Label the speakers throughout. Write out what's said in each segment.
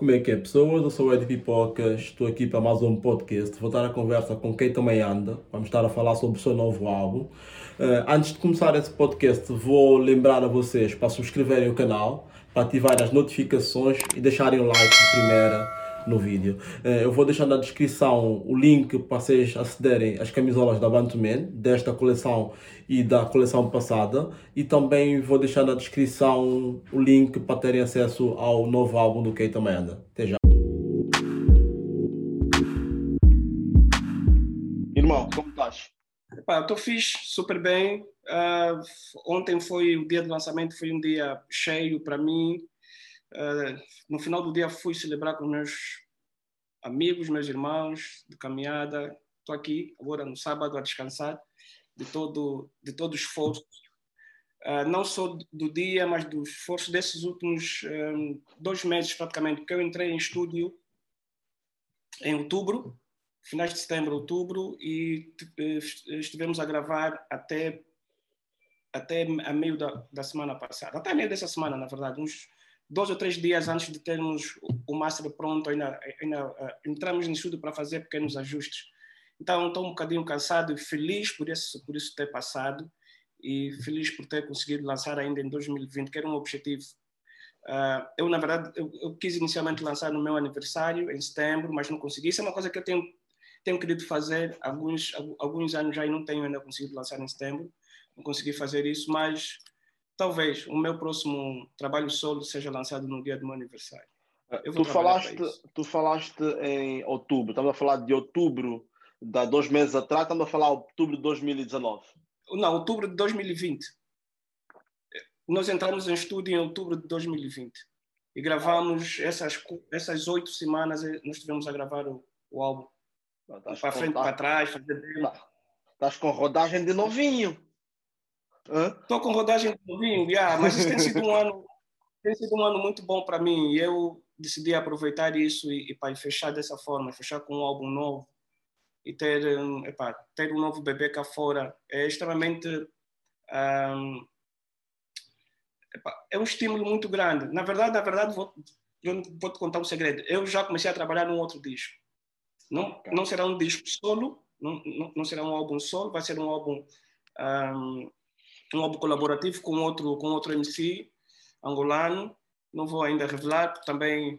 Speaker 1: Como é que é, pessoas? Eu sou o Ed Pipoca, estou aqui para mais um podcast. Vou estar a conversa com quem também anda. Vamos estar a falar sobre o seu novo álbum. Uh, antes de começar esse podcast, vou lembrar a vocês para subscreverem o canal, para ativarem as notificações e deixarem o like de primeira no vídeo. Eh, eu vou deixar na descrição o link para vocês acederem às camisolas da Bantuman, desta coleção e da coleção passada. E também vou deixar na descrição o link para terem acesso ao novo álbum do Keita Amanda. Até já.
Speaker 2: Irmão, como estás?
Speaker 3: Estou fixe, super bem. Uh, ontem foi o dia do lançamento, foi um dia cheio para mim. Uh, no final do dia fui celebrar com meus amigos, meus irmãos de caminhada. Estou aqui agora no sábado a descansar de todo de todo o esforço, uh, não só do dia, mas do esforço desses últimos um, dois meses praticamente, porque eu entrei em estúdio em outubro, finais de setembro, outubro, e eh, estivemos a gravar até até a meio da, da semana passada, até a meio dessa semana, na verdade, uns dois ou três dias antes de termos o master pronto, ainda, ainda uh, entramos no estúdio para fazer pequenos ajustes. Então, estou um bocadinho cansado e feliz por isso, por isso ter passado e feliz por ter conseguido lançar ainda em 2020, que era um objetivo. Uh, eu, na verdade, eu, eu, quis inicialmente lançar no meu aniversário, em setembro, mas não consegui. Isso é uma coisa que eu tenho, tenho querido fazer alguns, alguns anos já e não tenho ainda conseguido lançar em setembro. Não consegui fazer isso, mas talvez o meu próximo trabalho solo seja lançado no dia do meu aniversário.
Speaker 2: Tu falaste, tu falaste em outubro, estamos a falar de outubro de dois meses atrás, estamos a falar de outubro de 2019.
Speaker 3: Não, outubro de 2020. Nós entramos em estúdio em outubro de 2020 e gravamos essas essas oito semanas, eh, nós estivemos a gravar o, o álbum. Para frente, para trás, fazer
Speaker 2: Estás com rodagem de novinho.
Speaker 3: Estou com rodagem de novinho, yeah, mas isso tem sido um ano, tem sido um ano muito bom para mim. E eu decidi aproveitar isso e, e para fechar dessa forma, fechar com um álbum novo e ter, epá, ter um novo bebê cá fora é extremamente um, epá, é um estímulo muito grande. Na verdade, na verdade, vou, vou te contar um segredo. Eu já comecei a trabalhar num outro disco. Não, não será um disco solo, não, não, não será um álbum solo, vai ser um álbum um, um álbum colaborativo com outro, com outro MC angolano. Não vou ainda revelar, porque também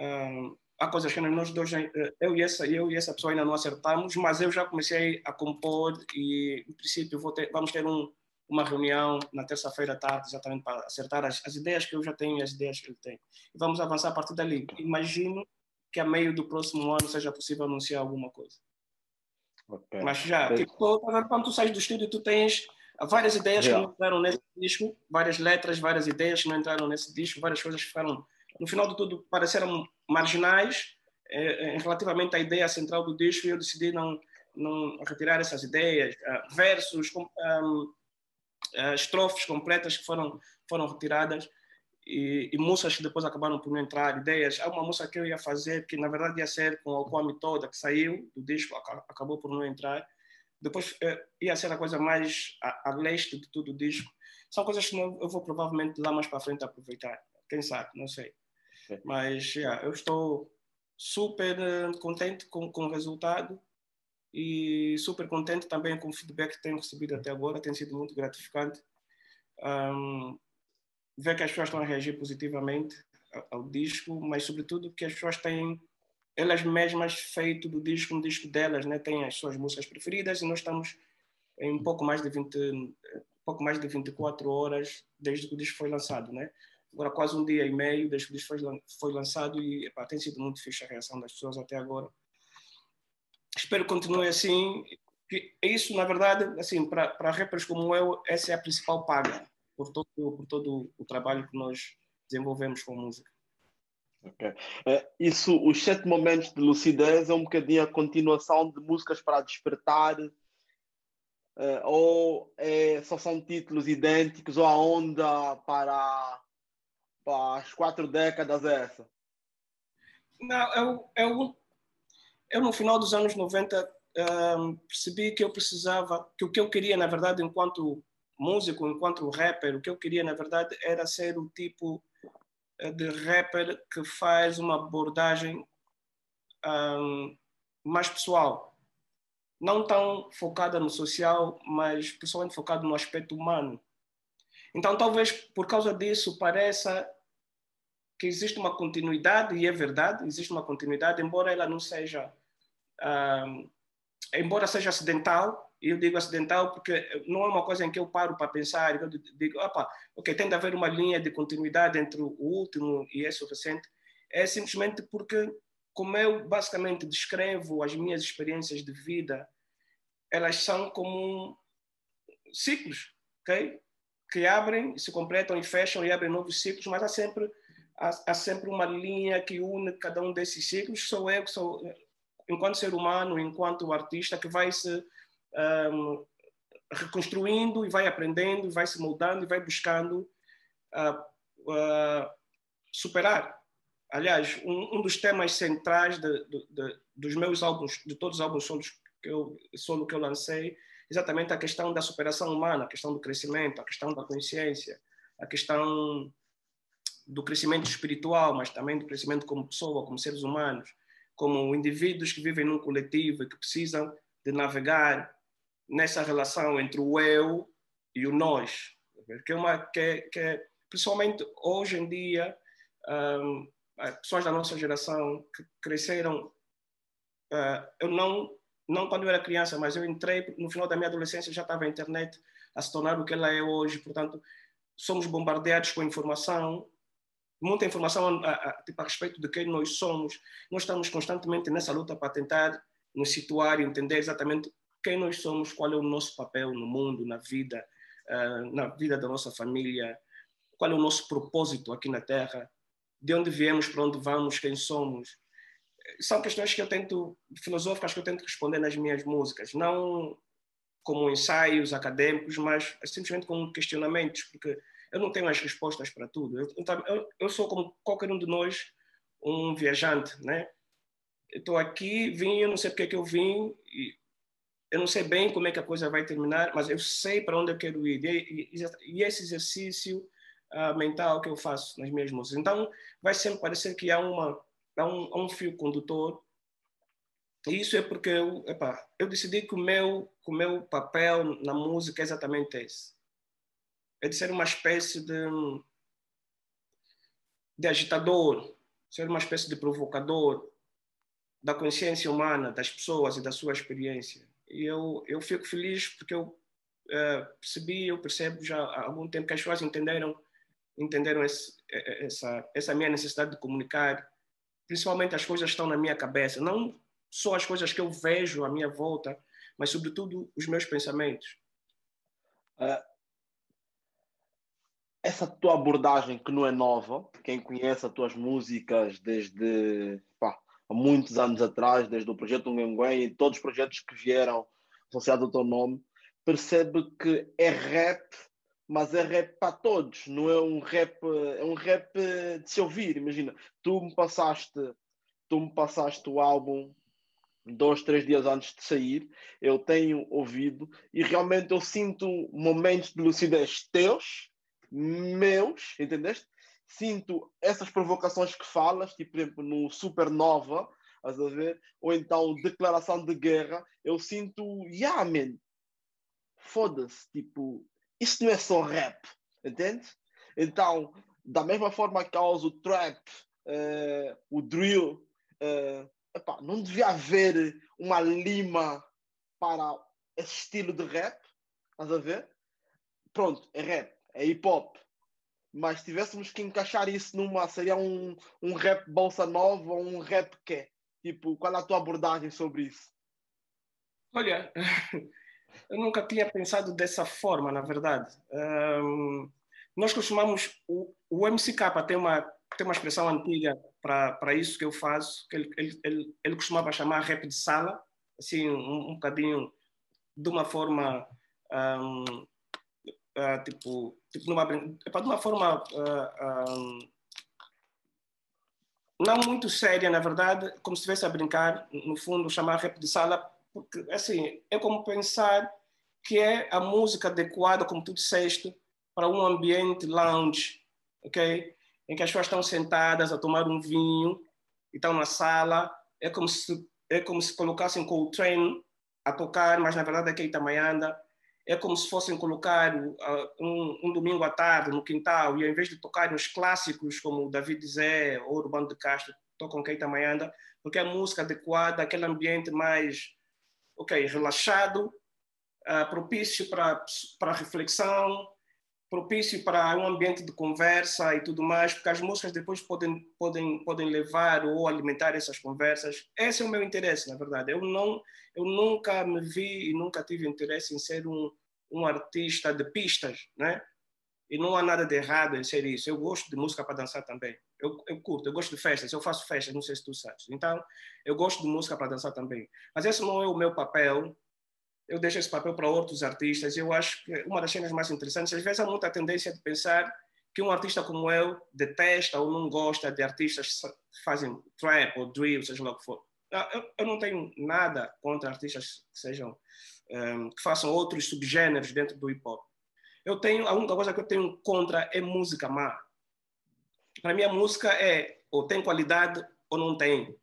Speaker 3: uh, há coisas que nós dois, eh, eu e, essa, eu e essa pessoa ainda não acertamos, mas eu já comecei a compor e, em princípio, ter, vamos ter um, uma reunião na terça-feira à tarde, exatamente para acertar as, as, ideias que eu já tenho e as ideias que ele tem. E vamos avançar a partir dali. Imagino que a meio do próximo ano seja possível anunciar alguma coisa. Okay. Mas já, tipo, quando tu sais do estúdio, tu tens Há várias ideias Real. que não entraram nesse disco, várias letras, várias ideias que não entraram nesse disco, várias coisas que ficaram, no final de tudo, pareceram marginais é, relativamente à ideia central do disco e eu decidi não, não retirar essas ideias, uh, versos, um, uh, estrofes completas que foram, foram retiradas e, e, músicas que depois acabaram por não entrar, ideias. Há uma música que eu ia fazer que na verdade ia ser com a Alcoame toda, que saiu do disco, acabou por não entrar depois uh, ia ser a coisa mais a, a, leste de tudo o disco. São coisas que eu vou provavelmente lá mais para frente aproveitar. Quem sabe, não sei. Mas yeah, eu estou super uh, contente com, com o resultado e super contente também com o feedback que tenho recebido até agora. Tem sido muito gratificante. Um, ver que as pessoas estão a reagir positivamente ao, ao disco, mas sobretudo que as pessoas têm elas mesmas feito do disco um disco delas, né? Têm as suas músicas preferidas e nós estamos em pouco mais de 20 pouco mais de 24 horas desde que o disco foi lançado, né? Agora quase um dia e meio desde que o disco foi, foi lançado e tem sido muito fixe a reação das pessoas até agora. Espero que continue assim. Isso, na verdade, assim, para rappers como eu, essa é a principal paga por todo, por todo o trabalho que nós desenvolvemos com música.
Speaker 2: Uh, isso, os sete momentos de lucidez é um bocadinho a continuação de músicas para despertar, uh, ou é, só são títulos idênticos, ou a onda para, para as quatro décadas é essa?
Speaker 3: Não, eu, eu, eu no final dos anos 90 um, percebi que eu precisava, que o que eu queria, na verdade, enquanto músico, enquanto rapper, o que eu queria, na verdade, era ser o tipo de rapper que faz uma abordagem um, mais pessoal, não tão focada no social, mas principalmente focada no aspecto humano. Então, talvez por causa disso pareça que existe uma continuidade, e é verdade, existe uma continuidade, embora ela não seja, um, embora seja acidental, eu digo acidental porque não é uma coisa em que eu paro para pensar, eu digo, opa, ok, tem de haver uma linha de continuidade entre o último e esse recente, é simplesmente porque, como eu basicamente descrevo as minhas experiências de vida, elas são como ciclos, ok? Que abrem, se completam e fecham e abrem novos ciclos, mas há sempre, há, há sempre uma linha que une cada um desses ciclos. Sou eu, sou, enquanto ser humano, enquanto artista, que vai se um, reconstruindo e vai aprendendo, e vai se moldando e vai buscando uh, uh, superar. Aliás, um, um, dos temas centrais de, de, de, dos meus álbuns, de todos os álbuns solos que eu, solo que eu lancei, exatamente a questão da superação humana, a questão do crescimento, a questão da consciência, a questão do crescimento espiritual, mas também do crescimento como pessoa, como seres humanos, como indivíduos que vivem num coletivo e que precisam de navegar nessa relação entre o eu e o nós, que é uma que, que é, principalmente hoje em dia um, pessoas da nossa geração que cresceram uh, eu não não quando eu era criança mas eu entrei no final da minha adolescência já estava a internet a se tornar o que ela é hoje portanto somos bombardeados com informação muita informação a, a, tipo, a respeito de quem nós somos. Nós estamos constantemente nessa luta para tentar nos situar e entender exatamente quem nós somos, qual é o nosso papel no mundo, na vida, uh, na vida da nossa família, qual é o nosso propósito aqui na Terra, de onde viemos, para onde vamos, quem somos. São questões que eu tento, filosóficas, que eu tento responder nas minhas músicas, não como ensaios acadêmicos, mas simplesmente como questionamentos, porque eu não tenho as respostas para tudo. Eu, eu, eu sou como qualquer um de nós, um viajante, né? Estou aqui, vim, eu não sei porque é que eu vim, e eu não sei bem como é que a coisa vai terminar, mas eu sei para onde eu quero ir. E, e, e esse exercício uh, mental que eu faço nas minhas músicas. Então, vai sempre parecer que há, uma, há, um, há um fio condutor. E isso é porque eu, epa, eu decidi que o, meu, que o meu papel na música é exatamente esse. É de ser uma espécie de, de agitador, ser uma espécie de provocador da consciência humana, das pessoas e da sua experiência eu, eu fico feliz porque eu uh, percebi, eu percebo já há algum tempo que as pessoas entenderam, entenderam esse, essa, essa minha necessidade de comunicar, principalmente as coisas estão na minha cabeça, não só as coisas que eu vejo à minha volta, mas sobretudo os meus pensamentos. Uh,
Speaker 2: essa tua abordagem que não é nova, quem conhece as tuas músicas desde pá, há muitos anos atrás, desde o projeto Unguenguém e todos os projetos que vieram associados ao teu nome, percebe que é rap, mas é rap para todos, não é um rap, é um rap de se ouvir. Imagina, tu me passaste, tu me passaste o álbum dois, três dias antes de sair, eu tenho ouvido e realmente eu sinto momentos de lucidez teus, meus, entendeste? Sinto essas provocações que falas, tipo, por exemplo, no Supernova, a ver? ou então Declaração de Guerra, eu sinto, yeah, man, foda-se, tipo, isso não é só rap, entende? Então, da mesma forma que causa o trap, uh, o drill, uh, epá, não devia haver uma lima para esse estilo de rap, estás a ver? Pronto, é rap, é hip hop, mas se tivéssemos que encaixar isso numa, seria um, um rap bolsa nova ou um rap que Tipo, qual é a tua abordagem sobre isso?
Speaker 3: Olha, eu nunca tinha pensado dessa forma, na verdade. Um, nós costumamos, o, o MCK tem uma, tem uma expressão antiga para isso que eu faço, que ele, ele, ele, ele costumava chamar rap de sala, assim, um, um bocadinho de uma forma um, uh, tipo, tipo numa, epa, de uma forma uh, um, não muito séria, na verdade, como se estivesse a brincar, no fundo, chamar rap de sala, porque, assim, é como pensar que é a música adequada, como tu disseste, para um ambiente lounge, ok? em que as pessoas estão sentadas a tomar um vinho e estão na sala. É como se é como se colocassem Coltrane a tocar, mas na verdade é Keita Mayanda. É como se fossem colocar um, um, domingo à tarde no quintal e ao invés de tocarem os clássicos como David Zé ou Urbano de Castro, tocam Keita Mayanda, porque é música adequada, aquele ambiente mais ok, relaxado, uh, propício para, para reflexão, propício para um ambiente de conversa e tudo mais, porque as músicas depois podem, podem, podem levar ou alimentar essas conversas. Esse é o meu interesse, na verdade. Eu, não, eu nunca me vi e nunca tive interesse em ser um, um artista de pistas, né? E não há nada de errado em ser isso. Eu gosto de música para dançar também. Eu, eu curto, eu gosto de festas. Eu faço festas, não sei se tu sabes. Então, eu gosto de música para dançar também. Mas esse não é o meu papel eu deixo esse papel para outros artistas. Eu acho que uma das cenas mais interessantes, às vezes há muita tendência de pensar que um artista como eu detesta ou não gosta de artistas que fazem trap ou drill, seja lá o que for. Eu, eu não tenho nada contra artistas que sejam um, que façam outros subgêneros dentro do hip hop. Eu tenho a única coisa que eu tenho contra é música má. Para mim a música é ou tem qualidade ou não tem.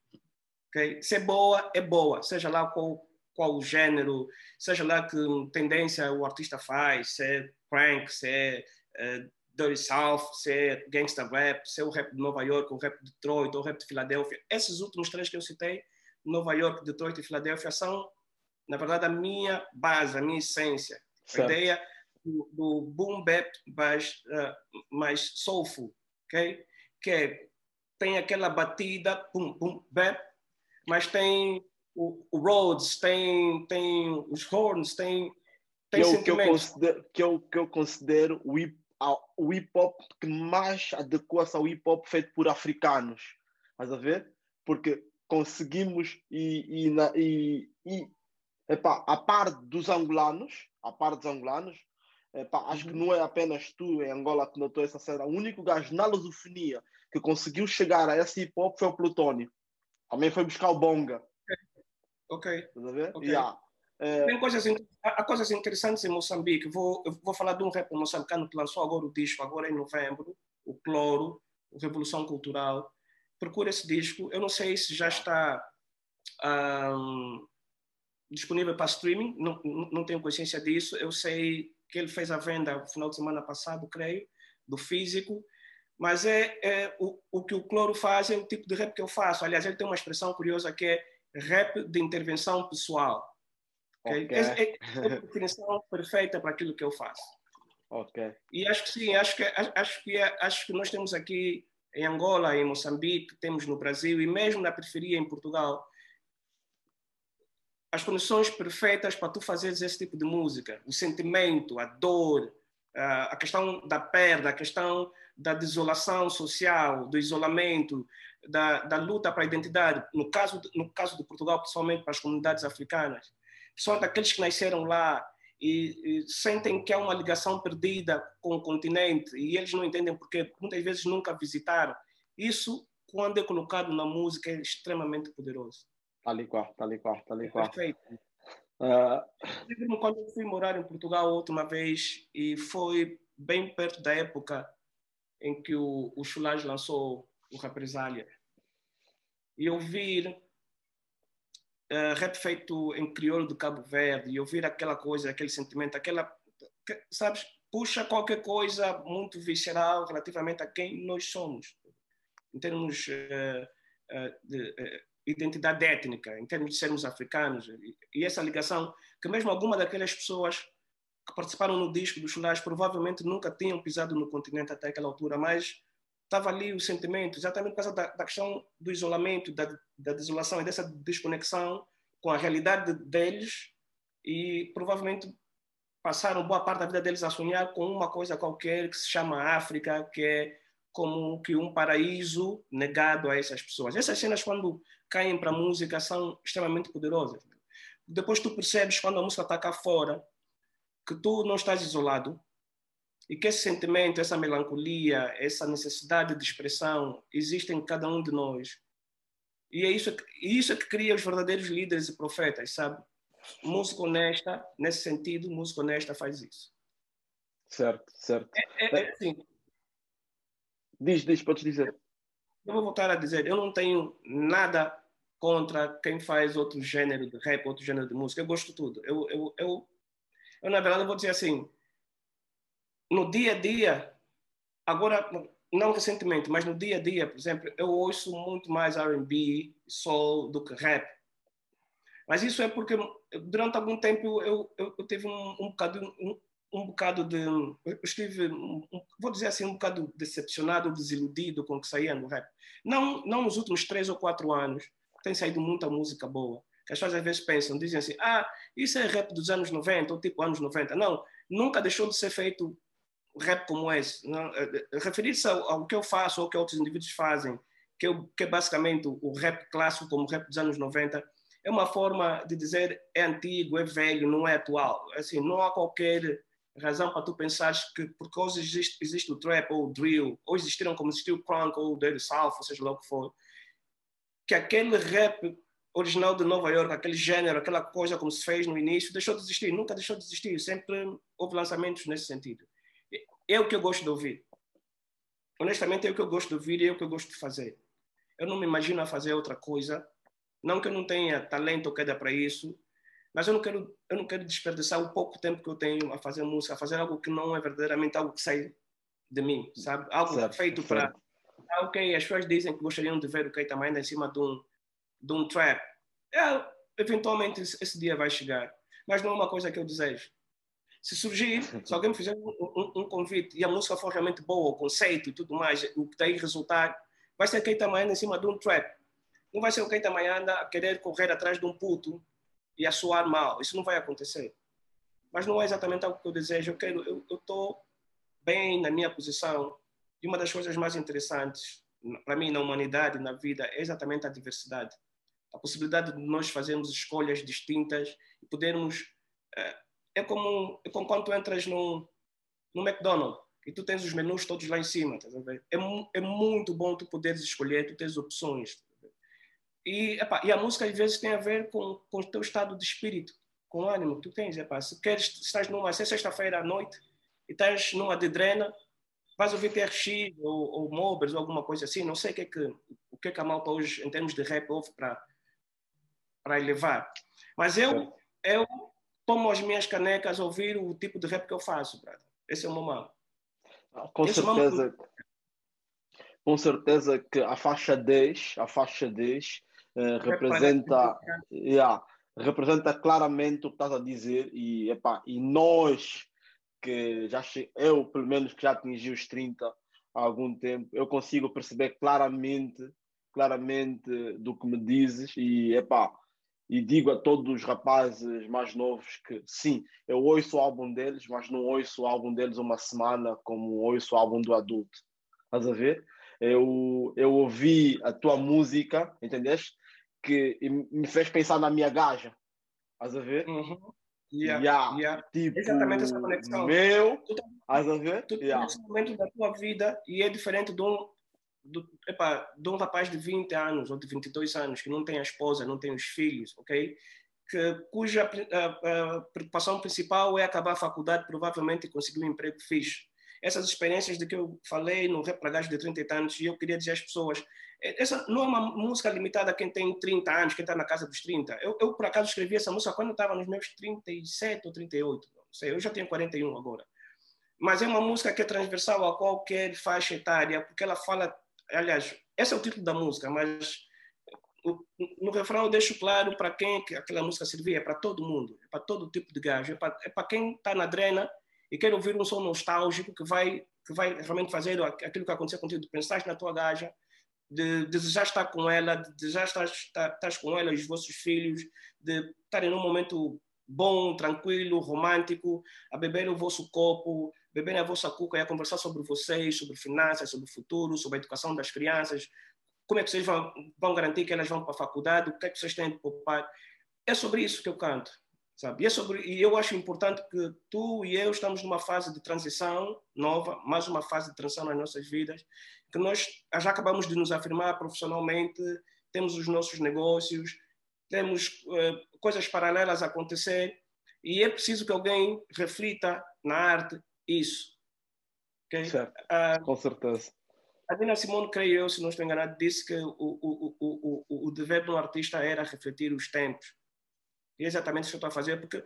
Speaker 3: Okay? Se é boa é boa, seja lá qual qual o gênero, seja lá que tendência o artista faz, se é prank, se é uh, Dirty South, se é gangsta rap, se é o rap de Nova York, o rap de Detroit, ou o rap de Filadélfia. Esses últimos três que eu citei, Nova York, Detroit e Filadélfia, são, na verdade, a minha base, a minha essência. Certo. A ideia do, do boom bap mais, uh, mais soulful, ok? Que é, tem aquela batida, boom, boom, bap, mas tem o, o Rhodes, tem, tem os Horns, tem, tem
Speaker 2: que, eu, que, eu considero, que, eu, que eu considero o hip, o hip hop que mais adequa-se ao hip hop feito por africanos. Estás a ver? Porque conseguimos e, e, e, e epá, a par dos angolanos, a par dos angolanos, epá, acho que uhum. não é apenas tu em Angola que notou essa cena. O único gajo na lusofonia que conseguiu chegar a esse hip hop foi o Plutónio. Também foi buscar o Bonga.
Speaker 3: Ok.
Speaker 2: okay. Yeah.
Speaker 3: É... Tem coisas, há coisas interessantes em Moçambique. Vou, vou falar de um rap moçambicano que lançou agora o disco, agora em novembro, o Cloro, o Revolução Cultural. Procura esse disco. Eu não sei se já está um, disponível para streaming, não, não tenho consciência disso. Eu sei que ele fez a venda no final de semana passado, creio, do físico. Mas é, é o, o que o Cloro faz é o tipo de rap que eu faço. Aliás, ele tem uma expressão curiosa que é rap de intervenção pessoal. Okay? Okay. É, é, a definição perfeita para aquilo que eu faço.
Speaker 2: Ok.
Speaker 3: E acho que sim, acho que, acho, que, acho que nós temos aqui em Angola, em Moçambique, temos no Brasil e mesmo na periferia em Portugal, as condições perfeitas para tu fazeres esse tipo de música. O sentimento, a dor, a questão da perda, a questão da desolação social, do isolamento, da, da luta para a identidade, no caso, no caso de Portugal, principalmente para as comunidades africanas, são daqueles que nasceram lá e, e, sentem que há uma ligação perdida com o continente e eles não entendem porque muitas vezes nunca visitaram. Isso, quando é colocado na música, é extremamente poderoso.
Speaker 2: Tal e qual, tal e qual, tal e qual.
Speaker 3: Perfeito. Uh... Quando eu fui morar em Portugal a última vez, e foi bem perto da época em que o, o Chulage lançou o Represália. E ouvir uh, rap feito em crioulo do Cabo Verde, e ouvir aquela coisa, aquele sentimento, aquela, que, sabes, puxa qualquer coisa muito visceral relativamente a quem nós somos, em termos uh, uh, de identidade étnica, em termos de sermos africanos. E, e essa ligação, que mesmo alguma daquelas pessoas que participaram no disco do Chulage provavelmente nunca tinham pisado no continente até aquela altura, mas estava ali o sentimento, exatamente por causa da, da questão do isolamento, da, da, desolação e dessa desconexão com a realidade deles e provavelmente passaram boa parte da vida deles a sonhar com uma coisa qualquer que se chama África, que é como que um paraíso negado a essas pessoas. Essas cenas, quando caem para a música, são extremamente poderosas. Depois tu percebes, quando a música está cá fora, que tu não estás isolado, e que esse sentimento, essa melancolia, essa necessidade de expressão existe em cada um de nós. E é isso, isso é que cria os verdadeiros líderes e profetas, sabe? Música honesta, nesse sentido, música honesta faz isso.
Speaker 2: Certo, certo.
Speaker 3: É, é, é assim,
Speaker 2: Diz, diz, podes dizer.
Speaker 3: Eu vou voltar a dizer, eu não tenho nada contra quem faz outro gênero de rap, outro gênero de música. Eu gosto de tudo. Eu, eu, eu, eu na verdade, vou dizer assim, no dia a dia, agora, não recentemente, mas no dia a dia, por exemplo, eu ouço muito mais R&B, soul do que rap. Mas isso é porque durante algum tempo eu, eu, eu tive um, um bocado um, um bocado de. Eu estive, vou dizer assim, um bocado decepcionado, desiludido com o que saía no rap. Não, não nos últimos três ou quatro anos, tem saído muita música boa. Que as pessoas às vezes pensam, dizem assim, ah, isso é rap dos anos 90, ou tipo anos 90. Não, nunca deixou de ser feito rap como esse. Eh, eh, referir-se ao, ao, que eu faço ou que outros indivíduos fazem, que, eu, que é basicamente o, rap clássico como o rap dos anos 90, é uma forma de dizer é antigo, é velho, não é atual. Assim, não há qualquer razão para tu pensares que porque hoje existe, existe o trap ou o drill, ou existiram como existiu o crunk ou o dirty south, ou seja lá o que for, que aquele rap original de Nova York, aquele gênero, aquela coisa como se fez no início, deixou de existir, nunca deixou de existir, sempre houve lançamentos nesse sentido. É o que eu gosto de ouvir. Honestamente, é o que eu gosto de ouvir e é o que eu gosto de fazer. Eu não me imagino a fazer outra coisa, não que eu não tenha talento ou queda para isso, mas eu não quero eu não quero desperdiçar o pouco tempo que eu tenho a fazer música, a fazer algo que não é verdadeiramente algo que sai de mim, sabe? Algo certo, feito para ah, ok, as pessoas dizem que gostariam de ver o Keita Maina em cima de um de um trap. É, eventualmente esse dia vai chegar, mas não é uma coisa que eu desejo. Se surgir, se alguém me fizer um, um, um, convite e a música for realmente boa, o conceito e tudo mais, o que daí resultar, vai ser Keita Maina em cima de um trap. Não vai ser o Keita Maina a querer correr atrás de um puto e a soar mal. Isso não vai acontecer. Mas não é exatamente algo que eu desejo. Eu quero, eu estou bem na minha posição. E uma das coisas mais interessantes para mim na humanidade, na vida, é exatamente a diversidade. A possibilidade de nós fazermos escolhas distintas e podermos. É, é como, é como quando tu entras no, no McDonald's e tu tens os menus todos lá em cima. Tá é, é muito bom tu poderes escolher, tu tens opções. E, epá, e a música às vezes tem a ver com, com o teu estado de espírito, com o ânimo que tu tens. Epá, se queres, se estás numa se é sexta-feira à noite e estás numa de drena, vais ouvir TRX ou, ou Mobers ou alguma coisa assim. Não sei o que é que, o que, é que a malta hoje, em termos de rap, ouve para para elevar. Mas eu, eu tomo as minhas canecas ouvir o tipo de rap que eu faço, brother. Esse é o meu mal.
Speaker 2: Ah, com Esse certeza. É com certeza que a faixa 10, a faixa 10 eh, representa, yeah, representa claramente o que estás a dizer e, e nós que já eu pelo menos que já atingi os 30 há algum tempo, eu consigo perceber claramente, claramente do que me dizes e epá, e digo a todos os rapazes mais novos que sim, eu ouço o álbum deles, mas não ouço o álbum deles uma semana como ouço o álbum do adulto. Estás a ver? Eu, eu ouvi a tua música, entendeste? que me fez pensar na minha gaja. Estás a ver?
Speaker 3: Uhum. Yeah, yeah. Yeah.
Speaker 2: Tipo,
Speaker 3: Exatamente essa conexão.
Speaker 2: Meu,
Speaker 3: tu
Speaker 2: tá, estás a ver?
Speaker 3: Tu yeah. nesse momento da tua vida e é diferente de um, do, epa, de um rapaz de 20 anos ou de 22 anos que não tem a esposa, não tem os filhos, ok? Que, cuja a, a preocupação principal é acabar a faculdade, provavelmente conseguir um emprego fixe. Essas experiências de que eu falei no para de 30 anos, e eu queria dizer às pessoas, essa não é uma música limitada a quem tem 30 anos, quem está na casa dos 30. Eu, eu, por acaso, escrevi essa música quando estava nos meus 37 ou 38. Não sei, eu já tenho 41 agora. Mas é uma música que é transversal a qualquer faixa etária, porque ela fala. Aliás, esse é o título da música, mas no refrão eu deixo claro para quem aquela música servia, é para todo mundo, é para todo tipo de gajo, é para, é quem está na drena e quer ouvir um som nostálgico que vai, que vai realmente fazer aquilo que aconteceu contigo, de pensar na tua gaja, de desejar estar com ela, de desejar estar, estar, estar com ela e os vossos filhos, de estarem num momento bom, tranquilo, romântico, a beber o vosso copo, beber a vossa cuca e a conversar sobre vocês, sobre finanças, sobre o futuro, sobre a educação das crianças, como é que vocês vão, vão garantir que elas vão para a faculdade, o que é que vocês têm de poupar. É sobre isso que eu canto, sabe? E, é sobre, e eu acho importante que tu e eu estamos numa fase de transição nova, mais uma fase de transição nas nossas vidas, que nós já acabamos de nos afirmar profissionalmente, temos os nossos negócios, temos uh, coisas paralelas a acontecer e é preciso que alguém reflita na arte isso.
Speaker 2: Okay? Certo, uh, com certeza.
Speaker 3: a Dina Simone, creio eu, se não estou enganado, disse que o, o, o, o, o dever do artista era refletir os tempos. E é exatamente isso que eu estou a fazer, porque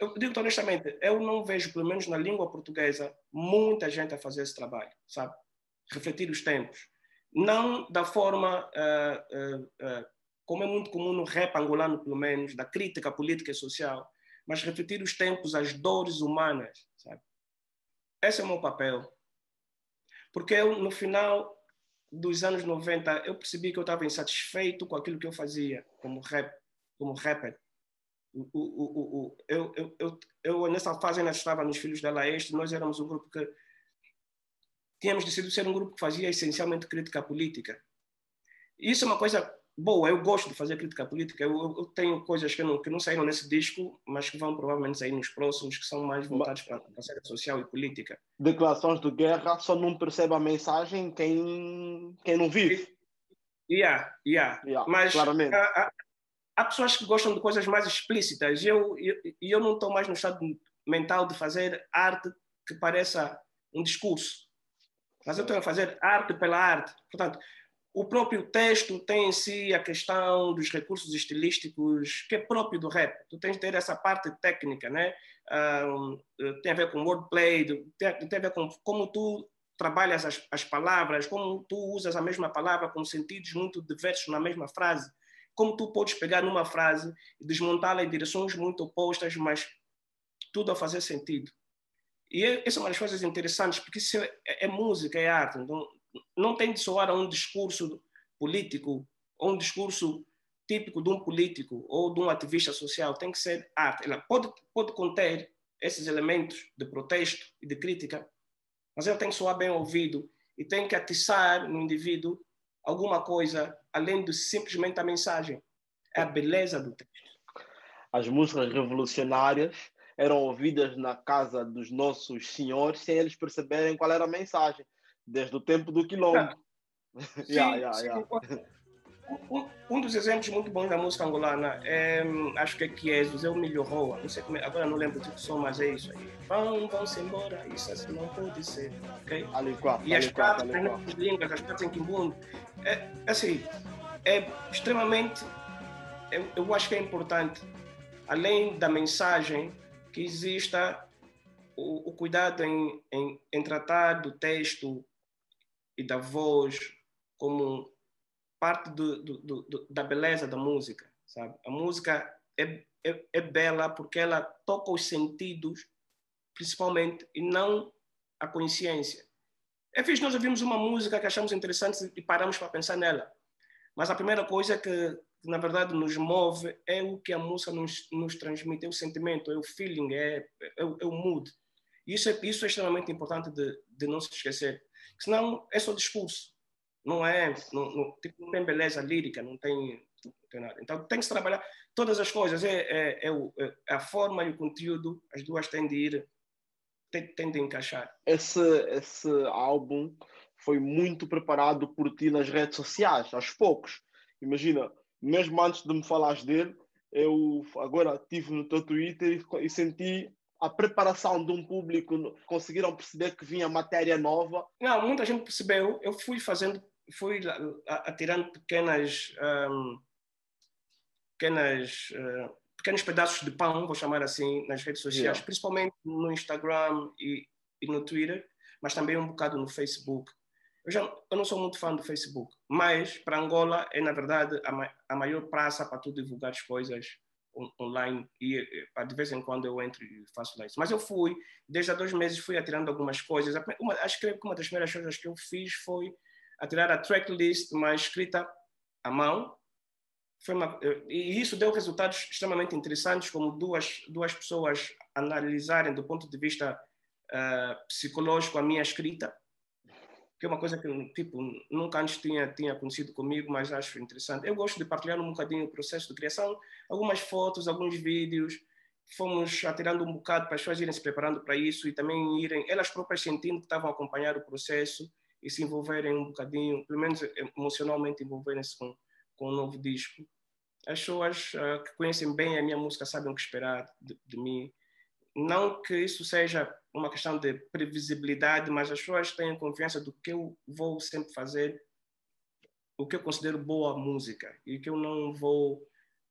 Speaker 3: eu digo honestamente, eu não vejo, pelo menos na língua portuguesa, muita gente a fazer esse trabalho, sabe? Refletir os tempos. Não da forma uh, uh, uh, como é muito comum no rap angolano, pelo menos, da crítica política e social, mas refletir os tempos, as dores humanas? Esse é o meu papel. Porque eu, no final dos anos 90, eu percebi que eu estava insatisfeito com aquilo que eu fazia como rap, como rapper. O, o, o, eu, eu, eu, eu, nessa fase, ainda estava nos Filhos da Laeste, nós éramos um grupo que tínhamos decidido ser um grupo que fazia essencialmente crítica política. Isso é uma coisa boa, eu gosto de fazer crítica política. Eu, eu, tenho coisas que não, que não saíram nesse disco, mas que vão provavelmente sair nos próximos, que são mais voltados para a série social e política.
Speaker 2: Declarações de guerra só não percebe a mensagem quem, quem não vive.
Speaker 3: Yeah, yeah. yeah mas claramente. Há, há, há, pessoas que gostam de coisas mais explícitas e eu, eu, eu não estou mais no estado mental de fazer arte que pareça um discurso. Mas eu estou a fazer arte pela arte. Portanto, o próprio texto tem em si a questão dos recursos estilísticos que é próprio do rap. Tu tens de ter essa parte técnica, né? Um, tem a ver com wordplay, tem, tem a ver com como tu trabalhas as, as palavras, como tu usas a mesma palavra com sentidos muito diversos na mesma frase. Como tu podes pegar numa frase e desmontá-la em direções muito opostas, mas tudo a fazer sentido. E essa é uma das coisas interessantes, porque isso é, é música, é arte. Então, não tem de soar a um discurso político ou um discurso típico de um político ou de um ativista social. Tem que ser arte. Ela pode, pode conter esses elementos de protesto e de crítica, mas ela tem que soar bem ouvido e tem que atiçar no indivíduo alguma coisa além de simplesmente a mensagem. É a beleza do texto.
Speaker 2: As músicas revolucionárias eram ouvidas na casa dos nossos senhores sem eles perceberem qual era a mensagem desde o tempo do quilombo.
Speaker 3: Sim, yeah, yeah, sim. Yeah. Um, um, dos exemplos muito bons da música angolana é, acho que é Quiesos, é o Milho Roa. Não sei como é, agora não lembro do som, mas é isso aí. Vão, vão-se embora, isso assim não pode ser. Okay?
Speaker 2: Ali quatro,
Speaker 3: e as partes nas línguas, as partes em Kimbundo, é, assim, é extremamente, eu, eu acho que é importante, além da mensagem, que exista o, o cuidado em, em, em tratar do texto e da voz como parte do, do, do, da beleza da música, sabe? A música é, é, é, bela porque ela toca os sentidos, principalmente, e não a consciência. É fixe nós ouvimos uma música que achamos interessante e paramos para pensar nela. Mas a primeira coisa que, na verdade, nos move é o que a música nos, nos transmite, é o sentimento, é o feeling, é, é, é o mood. Isso é, isso é extremamente importante de, de não se esquecer. Senão é só discurso. Não é, não, não, tipo, não tem beleza lírica, não tem, não tem, nada. Então tem que se trabalhar todas as coisas. É, é, é, o, é, a forma e o conteúdo, as duas têm de ir, têm, têm de encaixar.
Speaker 2: Esse, esse álbum foi muito preparado por ti nas redes sociais, aos poucos. Imagina, mesmo antes de me falares dele, eu agora estive no teu Twitter e, e senti a preparação de um público, conseguiram perceber que vinha matéria nova?
Speaker 3: Não, muita gente percebeu. Eu fui fazendo, fui atirando pequenas, um, pequenas, uh, pequenos pedaços de pão, vou chamar assim, nas redes sociais, yeah. principalmente no Instagram e, e, no Twitter, mas também um bocado no Facebook. Eu, já, eu não sou muito fã do Facebook, mas para Angola é, na verdade, a, ma a maior praça para tu divulgar as coisas online e eh, de vez em quando eu entro e faço isso. Mas eu fui, desde há dois meses fui atirando algumas coisas. Uma, acho que uma das primeiras coisas que eu fiz foi atirar a tracklist, mas escrita à mão. Uma, e isso deu resultados extremamente interessantes, como duas, duas pessoas analisarem do ponto de vista uh, psicológico a minha escrita que é uma coisa que tipo nunca antes tinha tinha acontecido comigo, mas acho interessante. Eu gosto de partilhar um bocadinho o processo de criação, algumas fotos, alguns vídeos. Fomos atirando um bocado para as pessoas irem se preparando para isso e também irem elas próprias sentindo que estavam a acompanhar o processo e se envolverem um bocadinho, pelo menos emocionalmente envolverem-se com com o novo disco. As pessoas uh, que conhecem bem a minha música sabem o que esperar de, de mim não que isso seja uma questão de previsibilidade, mas as pessoas têm confiança do que eu vou sempre fazer, o que eu considero boa música e que eu não vou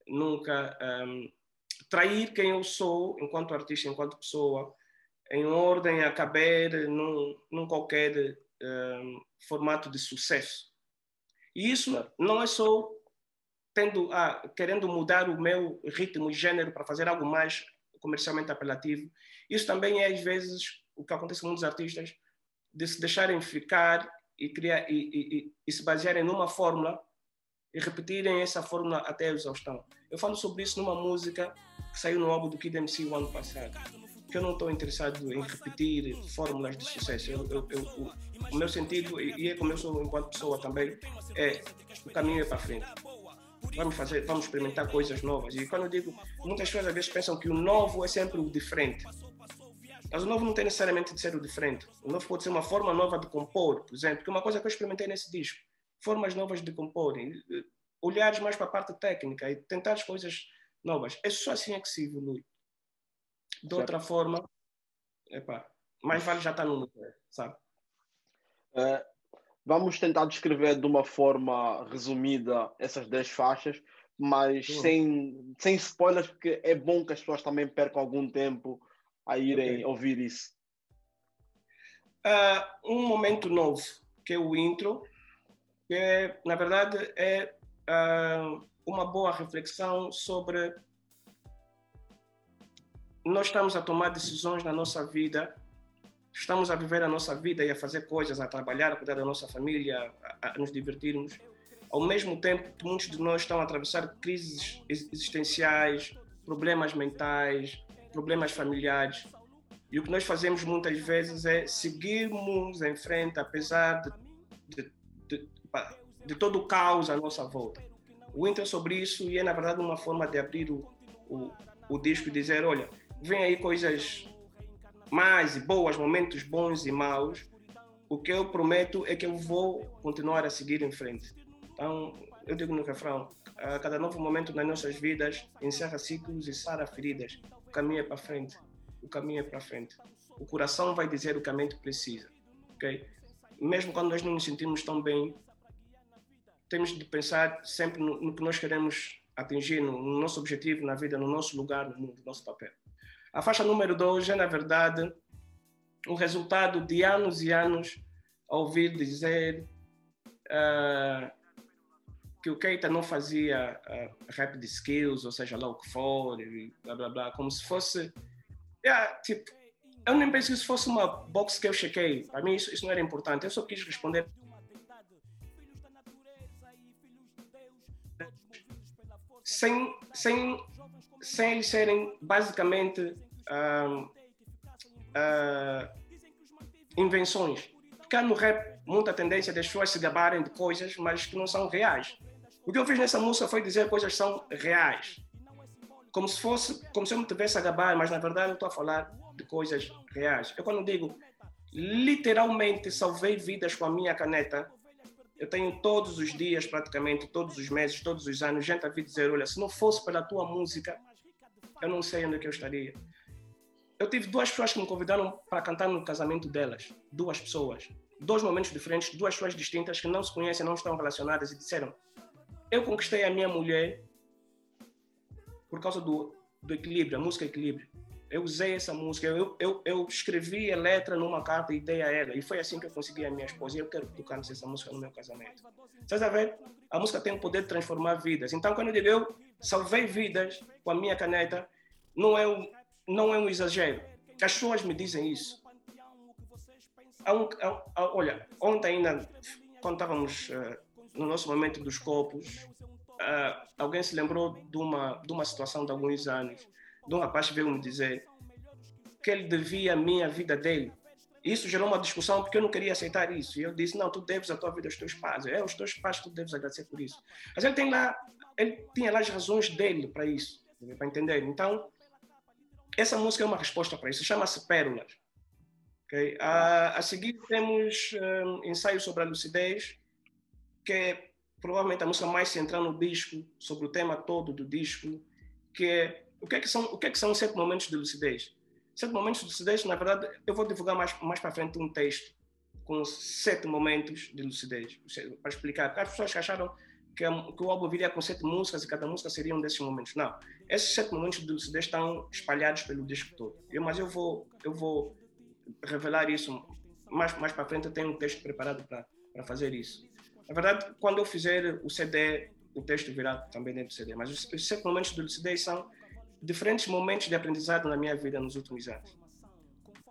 Speaker 3: nunca um, trair quem eu sou enquanto artista, enquanto pessoa, em ordem a caber num, num qualquer um, formato de sucesso. E isso não é só tendo, ah, querendo mudar o meu ritmo e gênero para fazer algo mais comercialmente apelativo. Isso também é, às vezes, o que acontece com muitos artistas, de se deixarem ficar e, criar, e, e, e se basearem numa fórmula e repetirem essa fórmula até a exaustão. Eu falo sobre isso numa música que saiu no álbum do Kid MC o ano passado, que eu não estou interessado em repetir fórmulas de sucesso. Eu, eu, eu, o, o, meu sentido, e é como eu sou enquanto pessoa também, é o caminho é para frente. Vamos fazer, vamos experimentar coisas novas. E quando eu digo, muitas pessoas às vezes pensam que o novo é sempre o diferente. Mas o novo não tem necessariamente de ser o diferente. O novo pode ser uma forma nova de compor, por exemplo, que é uma coisa que eu experimentei nesse disco. Formas novas de compor, olhares mais para a parte técnica e tentar as coisas novas. É só assim é que se evolui. De certo. outra forma, epá, mais vale já estar no lugar, sabe?
Speaker 2: É, vamos tentar descrever de uma forma resumida essas 10 faixas, mas sem, sem spoilers, porque é bom que as pessoas também percam algum tempo a irem okay. ouvir isso.
Speaker 3: Uh, um momento novo, que é o intro, que é, na verdade é uh, uma boa reflexão sobre nós estamos a tomar decisões na nossa vida, estamos a viver a nossa vida e a fazer coisas, a trabalhar, a cuidar da nossa família, a, a nos divertirmos. Ao mesmo tempo muitos de nós estão a atravessar crises existenciais, problemas mentais, problemas familiares. E o que nós fazemos muitas vezes é seguirmos em frente, apesar de, de, de, de todo o caos à nossa volta. O Inter sobre isso e é, na verdade, uma forma de abrir o, o, o disco e dizer: olha, vem aí coisas mais e boas, momentos bons e maus. O que eu prometo é que eu vou continuar a seguir em frente. Então, eu digo no refrão: a cada novo momento nas nossas vidas encerra ciclos e sara feridas. O caminho é para frente. O caminho é para frente. O coração vai dizer o que a mente precisa. Ok? Mesmo quando nós não nos sentimos tão bem, temos de pensar sempre no, no que nós queremos atingir, no, no, nosso objetivo na vida, no nosso lugar no mundo, no nosso papel. A faixa número 2 é, na verdade, um resultado de anos e anos ouvir dizer uh, que o Keita não fazia uh, rap de skills, ou seja lá o que for, e blá blá blá, como se fosse. Yeah, tipo, eu nem penso que isso fosse uma box que eu chequei. Para mim, isso, isso não era importante. Eu só quis responder sem, sem, sem eles serem basicamente uh, uh, invenções. Porque há no rap muita tendência das pessoas se gabarem de coisas, mas que não são reais. O que eu fiz nessa música foi dizer coisas que são reais. Como se fosse, como se eu me tivesse a gabar, mas na verdade eu estou a falar de coisas reais. Eu quando digo literalmente salvei vidas com a minha caneta, eu tenho todos os dias, praticamente, todos os meses, todos os anos, gente a vir dizer: olha, se não fosse pela tua música, eu não sei onde é que eu estaria. Eu tive duas pessoas que me convidaram para cantar no casamento delas. Duas pessoas. Dois momentos diferentes, duas pessoas distintas que não se conhecem, não estão relacionadas e disseram: Eu conquistei a minha mulher por causa do, do equilíbrio, a música equilíbrio eu usei essa música, eu, eu, eu escrevi a letra numa carta e dei a ela. E foi assim que eu consegui a minha esposa. E eu quero tocar essa música no meu casamento. Vocês a ver? A música tem o poder de transformar vidas. Então, quando eu digo eu salvei vidas com a minha caneta, não é um, não é um exagero. As pessoas me dizem isso. Há um, há, olha, ontem ainda, quando estávamos uh, no nosso momento dos copos, uh, alguém se lembrou de uma, de uma situação de alguns anos um rapaz veio me dizer que ele devia a mim a vida dele. Isso gerou uma discussão porque eu não queria aceitar isso. E eu disse: não, tu deves a tua vida aos teus pais. É, os teus pais tu deves agradecer por isso. Mas ele tem lá, ele tinha lá as razões dele para isso, para entender. Então, essa música é uma resposta para isso. Chama-se Pérolas. Okay? A, a seguir temos um, ensaio sobre a lucidez, que é provavelmente a música mais central no disco, sobre o tema todo do disco, que é o que é que são, o que é que são sete momentos de lucidez? sete momentos de lucidez, na verdade, eu vou divulgar mais, mais para frente um texto com sete momentos de lucidez, para explicar. As pessoas que acharam que, que o álbum viria com sete músicas e cada música seria um desses momentos. Não, esses sete momentos de lucidez estão espalhados pelo disco todo. Eu, mas eu vou, eu vou revelar isso mais, mais para frente. Eu tenho um texto preparado para fazer isso. Na verdade, quando eu fizer o CD, o texto virá também dentro do CD. Mas os, os sete momentos de lucidez são diferentes momentos de aprendizado na minha vida nos últimos anos.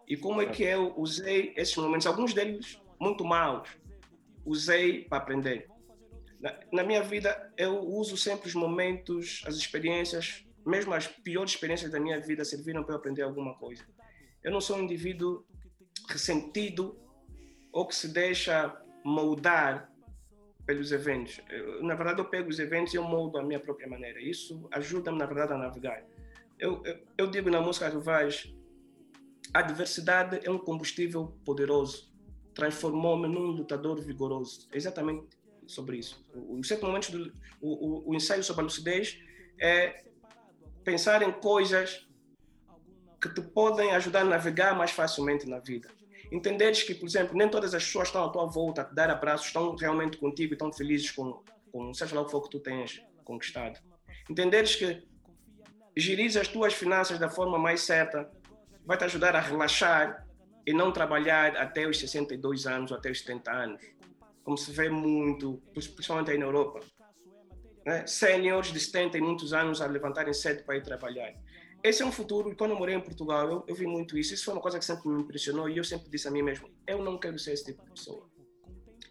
Speaker 3: E como é que eu usei esses momentos, alguns deles muito maus, usei para aprender. Na, na, minha vida, eu uso sempre os momentos, as experiências, mesmo as piores experiências da minha vida serviram para eu aprender alguma coisa. Eu não sou um indivíduo ressentido ou que se deixa moldar pelos eventos. Eu, na verdade, eu pego os eventos e eu moldo a minha própria maneira. Isso ajuda-me, na verdade, a navegar. Eu, eu, eu digo na música do a diversidade é um combustível poderoso. Transformou-me num lutador vigoroso. É exatamente sobre isso. Os sete momentos do o, o, o ensaio sobre a lucidez é pensar em coisas que te podem ajudar a navegar mais facilmente na vida. Entenderes que, por exemplo, nem todas as pessoas estão à tua volta a te dar abraços, estão realmente contigo e estão felizes com, com seja lá o que for que tu tens conquistado. Entenderes que gerir as tuas finanças da forma mais certa vai te ajudar a relaxar e não trabalhar até os 62 anos ou até os 70 anos como se vê muito, principalmente aí na Europa. Né? De 70 e muitos anos a levantarem cedo para ir trabalhar. Esse é um futuro, e quando eu morei em Portugal, eu, eu vi muito isso. Isso foi uma coisa que sempre me impressionou e eu sempre disse a mim mesmo: eu não quero ser esse tipo de pessoa.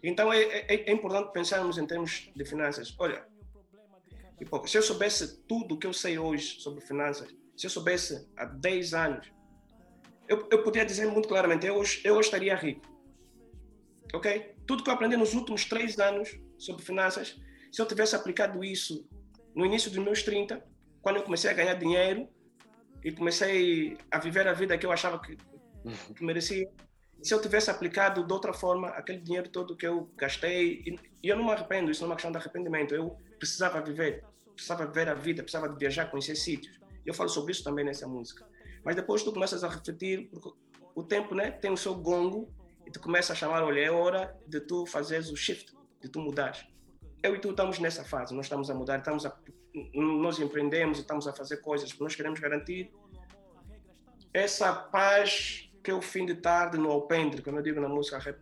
Speaker 3: Então é, é, é importante pensarmos em termos de finanças. Olha, se eu soubesse tudo o que eu sei hoje sobre finanças, se eu soubesse há 10 anos, eu, eu poderia dizer muito claramente: eu hoje, eu hoje estaria rico. Ok? tudo que eu aprendi nos últimos três anos sobre finanças, se eu tivesse aplicado isso no início dos meus 30, quando eu comecei a ganhar dinheiro e comecei a viver a vida que eu achava que, que merecia, se eu tivesse aplicado de outra forma aquele dinheiro todo que eu gastei, e eu não me arrependo, isso não é uma questão de arrependimento, eu precisava viver, precisava ver a vida, precisava viajar, conhecer sítios. Eu falo sobre isso também nessa música. Mas depois tu começas a refletir, porque o tempo né, tem o seu gongo e tu começa a chamar, olha, é hora de tu fazeres o shift, de tu mudares. Eu e tu estamos nessa fase, nós estamos a mudar, estamos a, nós empreendemos, estamos a fazer coisas que nós queremos garantir essa paz que é o fim de tarde no alpendre, como eu digo na música Rap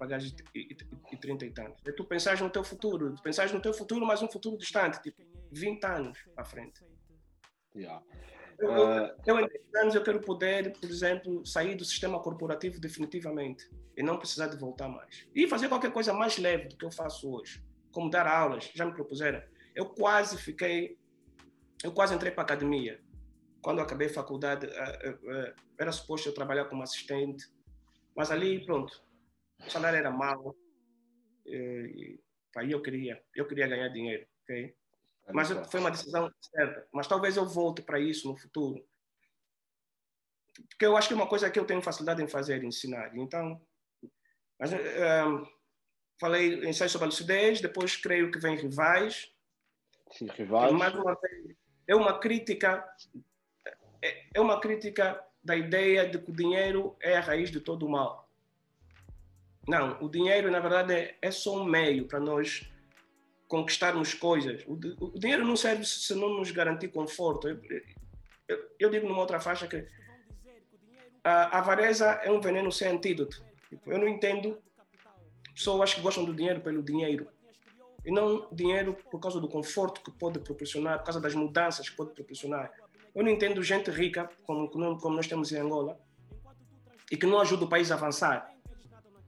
Speaker 3: e, e 30 e tantos. É tu pensares no teu futuro, tu pensares no teu futuro, mas um futuro distante, tipo 20 anos para frente.
Speaker 2: Yeah.
Speaker 3: Eu, eu, ah. eu, em 10 anos, eu quero poder, por exemplo, sair do sistema corporativo definitivamente e não precisar de voltar mais. E fazer qualquer coisa mais leve do que eu faço hoje, como dar aulas, já me propuseram. Eu quase fiquei, eu quase entrei para a academia. Quando acabei a faculdade, eh, eh, eh, era suposto eu trabalhar como assistente, mas ali, pronto, o salário era mau. E, aí eu queria, eu queria ganhar dinheiro, ok? Mas foi uma decisão certa. Mas talvez eu volte para isso no futuro. Porque eu acho que é uma coisa que eu tenho facilidade em fazer, ensinar. Então, mas, um, ehm, falei ensaio sobre a lucidez, depois creio que vem rivais.
Speaker 2: Sim, rivais.
Speaker 3: Mais uma vez, é uma crítica, é, é uma crítica da ideia de que o dinheiro é a raiz de todo o mal. Não, o dinheiro, na verdade, é, é só um meio para nós conquistarmos coisas. O, o, dinheiro não serve se não nos garantir conforto. Eu, eu, eu digo numa outra faixa que a avareza é um veneno sem antídoto. Tipo, eu não entendo pessoas que gostam do dinheiro pelo dinheiro. E não dinheiro por causa do conforto que pode proporcionar, por causa das mudanças que pode proporcionar. Eu não entendo gente rica, como, como nós temos em Angola, e que não ajuda o país a avançar.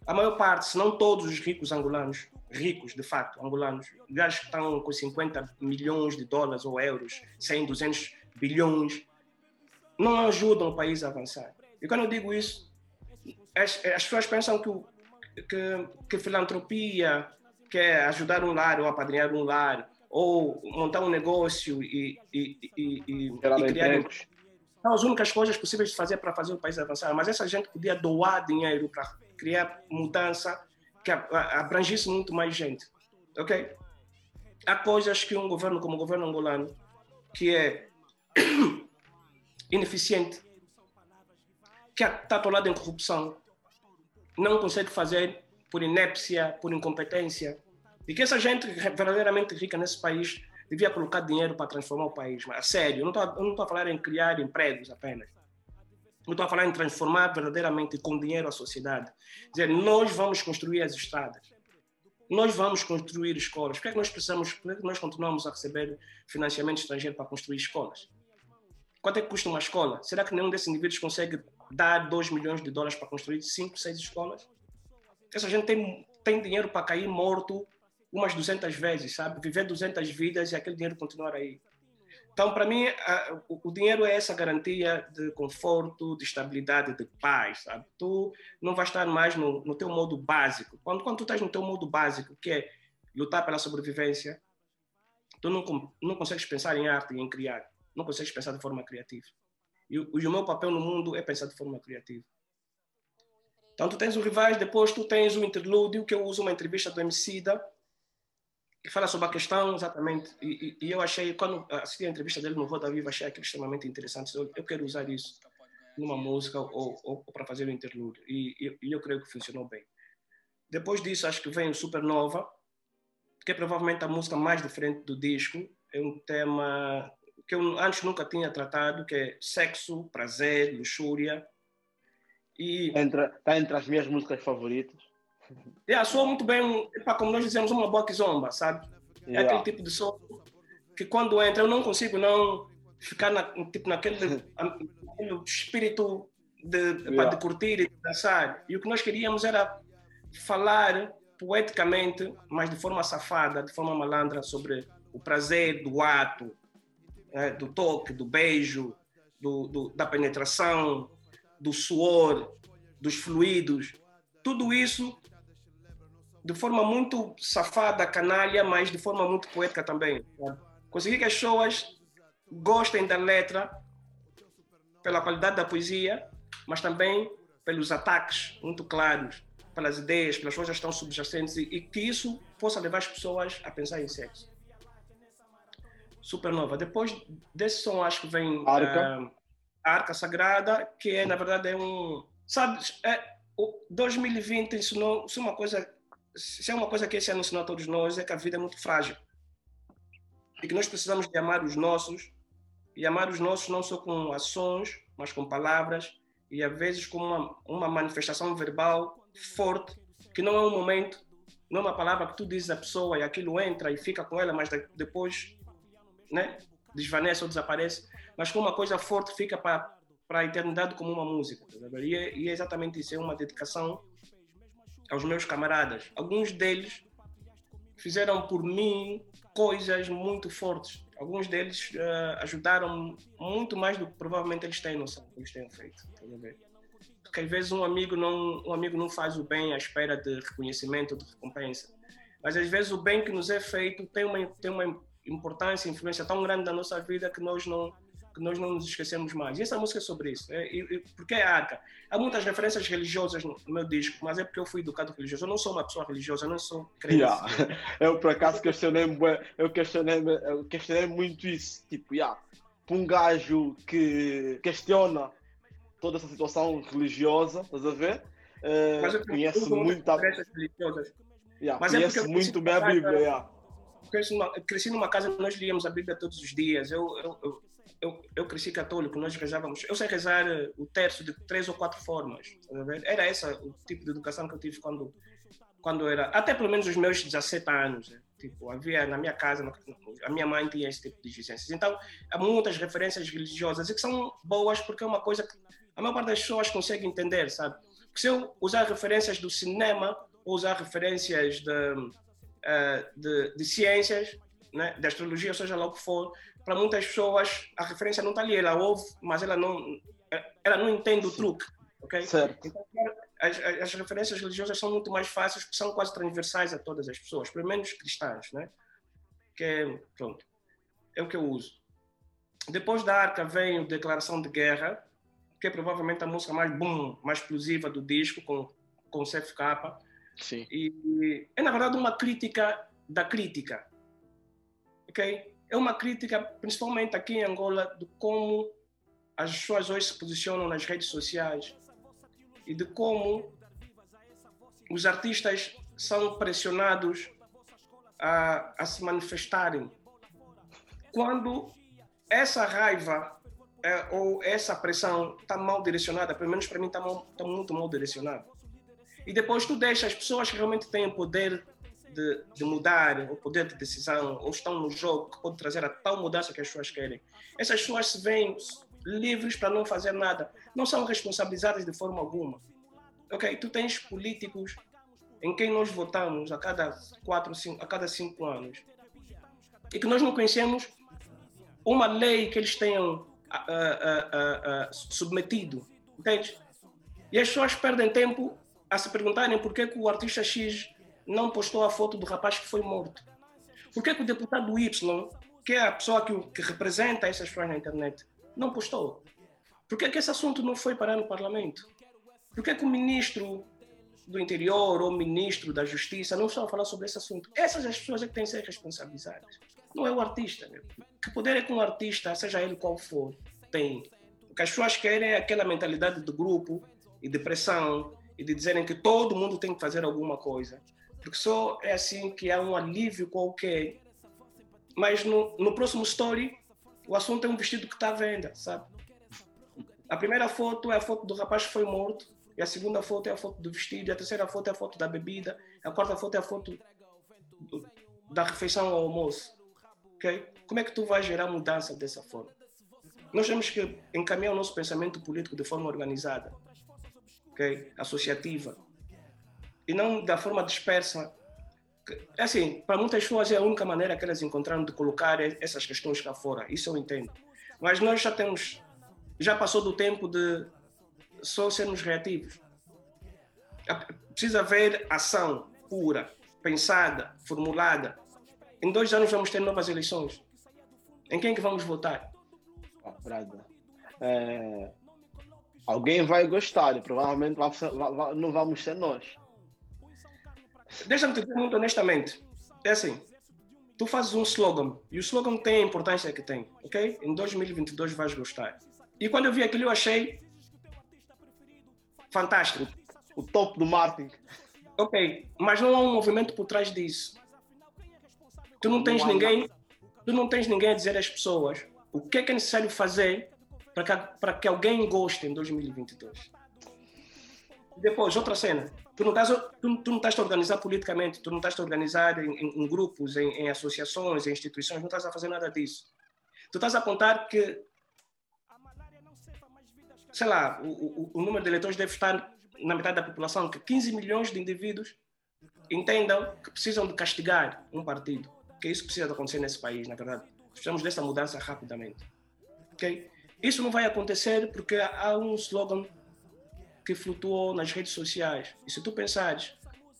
Speaker 3: A maior parte, se não todos os ricos angolanos, ricos de fato, angolanos, gajos que estão com 50 milhões de dólares ou euros, 100, 200 bilhões, não ajudam o país a avançar. E quando eu digo isso, as, as pessoas pensam que, que, que filantropia quer ajudar um lar ou apadrinhar um lar ou montar um negócio e, e, e, e, e criar empregos. São as únicas coisas possíveis de fazer para fazer o país avançar. Mas essa gente podia doar dinheiro para criar mudança que abrangisse muito mais gente. Ok? Há coisas que um governo como o governo angolano, que é ineficiente, que está atolado em corrupção, não consegue fazer por inépcia, por incompetência, e que essa gente verdadeiramente rica nesse país devia colocar dinheiro para transformar o país. Mas, a sério, eu não estou a falar em criar empregos apenas. Eu estou a falar em transformar verdadeiramente com dinheiro a sociedade. Dizer, nós vamos construir as estradas. Nós vamos construir escolas. Por que, é que nós precisamos, por que, é que nós continuamos a receber financiamento estrangeiro para construir escolas? Quanto é que custa uma escola? Será que nenhum desses indivíduos consegue dar 2 milhões de dólares para construir 5, 6 escolas? Essa gente tem, tem dinheiro para cair morto umas 200 vezes, sabe? Viver 200 vidas e aquele dinheiro continuar aí. Então, para mim, a, o, o, dinheiro é essa garantia de conforto, de estabilidade, de paz, sabe? Tu não vais estar mais no, no teu modo básico. Quando, quando tu estás no teu modo básico, que é lutar pela sobrevivência, tu não, não consegues pensar em arte e em criar. Não consegues pensar de forma criativa. E, e o meu papel no mundo é pensar de forma criativa. Então, tu tens o Rivais, depois tu tens o interlúdio, que eu uso uma entrevista do Emicida, que fala sobre a questão, exatamente, e, e, e, eu achei, quando assisti a entrevista dele no Roda Viva, achei aquilo extremamente interessante. Eu, eu quero usar isso numa música ou, ou, ou para fazer um interlúdio, e, e, eu creio que funcionou bem. Depois disso, acho que vem o Supernova, que é provavelmente a música mais diferente do disco. É um tema que eu antes nunca tinha tratado, que é sexo, prazer, luxúria.
Speaker 2: E... Está entre as minhas músicas favoritas.
Speaker 3: Yeah, soa muito bem, epa, como nós dizemos, uma boa zomba, sabe? É yeah. aquele tipo de som que quando entra eu não consigo não ficar na, tipo, naquele, naquele espírito de, yeah. de curtir e de dançar. E o que nós queríamos era falar poeticamente, mas de forma safada, de forma malandra, sobre o prazer do ato, né? do toque, do beijo, do, do, da penetração, do suor, dos fluidos. Tudo isso de forma muito safada, canalha, mas de forma muito poética também. Consegui que as pessoas gostem da letra pela qualidade da poesia, mas também pelos ataques muito claros, pelas ideias, pelas coisas que estão subjacentes e, e que isso possa levar as pessoas a pensar em sexo. Supernova. Depois desse som, acho que vem
Speaker 2: Arca.
Speaker 3: Uh, a Arca Sagrada, que é, na verdade, é um. Sabe, é, o 2020 ensinou, é uma coisa se é uma coisa que esse ano ensinou a todos nós, é que a vida é muito frágil. E que nós precisamos de amar os nossos, e amar os nossos não só com ações, mas com palavras, e às vezes com uma, uma manifestação verbal forte, que não é um momento, não é uma palavra que tu dizes à pessoa e aquilo entra e fica com ela, mas depois né, desvanece ou desaparece, mas com uma coisa forte fica para para a eternidade como uma música. Tá e é, e é exatamente isso, é uma dedicação aos meus camaradas. Alguns deles fizeram por mim coisas muito fortes. Alguns deles uh, ajudaram muito mais do que provavelmente eles têm noção que eles têm feito. Porque às vezes um amigo não um amigo não faz o bem à espera de reconhecimento, de recompensa. Mas às vezes o bem que nos é feito tem uma tem uma importância, influência tão grande na nossa vida que nós não que nós não nos esquecemos mais. E essa música é sobre isso. É, e, porque é arca. Há muitas referências religiosas no, meu disco, mas é porque eu fui educado religioso. Eu não sou uma pessoa religiosa, eu não sou crente.
Speaker 2: Yeah. Eu, por acaso, questionei, eu questionei, eu questionei muito isso. Tipo, yeah, para um gajo que questiona toda essa situação religiosa, estás a ver? Uh, mas eu conhece muito a... religiosas. Yeah, mas conhece é muito bem a Bíblia. Yeah.
Speaker 3: Cresci numa, cresci numa casa onde nós líamos a Bíblia todos os dias. Eu, eu, eu, eu, eu cresci católico, nós rezávamos. Eu sei rezar eh, o terço de três ou quatro formas. Era esse o tipo de educação que eu tive quando, quando era. Até pelo menos os meus 17 anos. Né? Tipo, havia na minha casa, a minha mãe tinha esse tipo de exigências. Então, há muitas referências religiosas e que são boas porque é uma coisa que a maior parte das pessoas consegue entender, sabe? Porque se eu usar referências do cinema ou usar referências de, uh, de, de ciências, né, de astrologia, seja lá o que for, para muitas pessoas a referência não está ali, ela ouve, mas ela não, ela não entende o truque, ok?
Speaker 2: Certo.
Speaker 3: Então, as, as, referências religiosas são muito mais fáceis, porque são quase transversais a todas as pessoas, pelo menos cristãs, né? Que é, pronto, é o que eu uso. Depois da arca vem o Declaração de Guerra, que é provavelmente a música mais boom, mais explosiva do disco, com, com o CFK.
Speaker 2: Sim.
Speaker 3: E é, na verdade, uma crítica da crítica. Ok? É uma crítica, principalmente aqui em Angola, de como as pessoas hoje se posicionam nas redes sociais e de como os artistas são pressionados a, a se manifestarem. Quando essa raiva é, ou essa pressão está mal direcionada, pelo menos para mim está tá muito mal direcionada. E depois tu deixa as pessoas que realmente têm poder de, de, mudar, o poder de decisão, ou estão no jogo que pode trazer a tal mudança que as pessoas querem. Essas pessoas se veem livres para não fazer nada, não são responsabilizadas de forma alguma. Ok, tu tens políticos em quem nós votamos a cada quatro, cinco, a cada cinco anos e que nós não conhecemos uma lei que eles tenham submetido, entende? E as pessoas perdem tempo a se perguntarem por que, que o artista X não postou a foto do rapaz que foi morto. Por que, que o deputado Y, que é a pessoa que, que representa essas pessoas na internet, não postou? Por que, que esse assunto não foi parar no parlamento? Por que, que o ministro do interior ou o ministro da justiça não estão a falar sobre esse assunto? Essas as pessoas é que têm que ser responsabilizadas não é o artista. Meu. Que poder é que um artista, seja ele qual for, tem? O que as pessoas querem é aquela mentalidade do grupo e de pressão e de dizerem que todo mundo tem que fazer alguma coisa. Porque só é assim que há um alívio qualquer. Mas no, no próximo story, o assunto é um vestido que está à venda, sabe? A primeira foto é a foto do rapaz que foi morto, e a segunda foto é a foto do vestido, e a terceira foto é a foto da bebida, a quarta foto é a foto do, da refeição ao almoço. Okay? Como é que tu vais gerar mudança dessa forma? Nós temos que encaminhar o nosso pensamento político de forma organizada, okay? associativa, e não da forma dispersa. É assim, para muitas pessoas é a única maneira que elas encontraram de colocar essas questões cá fora, isso eu entendo. Mas nós já temos, já passou do tempo de só sermos reativos. Precisa haver ação pura, pensada, formulada, em dois anos vamos ter novas eleições. Em quem que vamos votar?
Speaker 2: Ah, É... Alguém vai gostar e provavelmente não vamos ser nós.
Speaker 3: Deixa-me te dizer muito honestamente. É assim, tu fazes um slogan e o slogan tem a importância que tem, ok? Em 2022 vais gostar. E quando eu vi aquilo eu achei fantástico.
Speaker 2: O topo do marketing.
Speaker 3: Ok, mas não há um movimento por trás disso. Tu não tens ninguém, tu não tens ninguém a dizer às pessoas o que é que é necessário fazer para que, para que alguém goste em 2022. Depois, outra cena. Tu não estás, tu, tu não estás a organizar politicamente, tu não estás a organizar em, em, em grupos, em, em, associações, em instituições, não estás a fazer nada disso. Tu estás a apontar que, sei lá, o, o, o número de eleitores deve estar na metade da população, que 15 milhões de indivíduos entendam que precisam de castigar um partido que isso precisa acontecer nesse país, na verdade. Precisamos dessa mudança rapidamente. Okay? Isso não vai acontecer porque há um slogan que flutuou nas redes sociais. E se tu pensares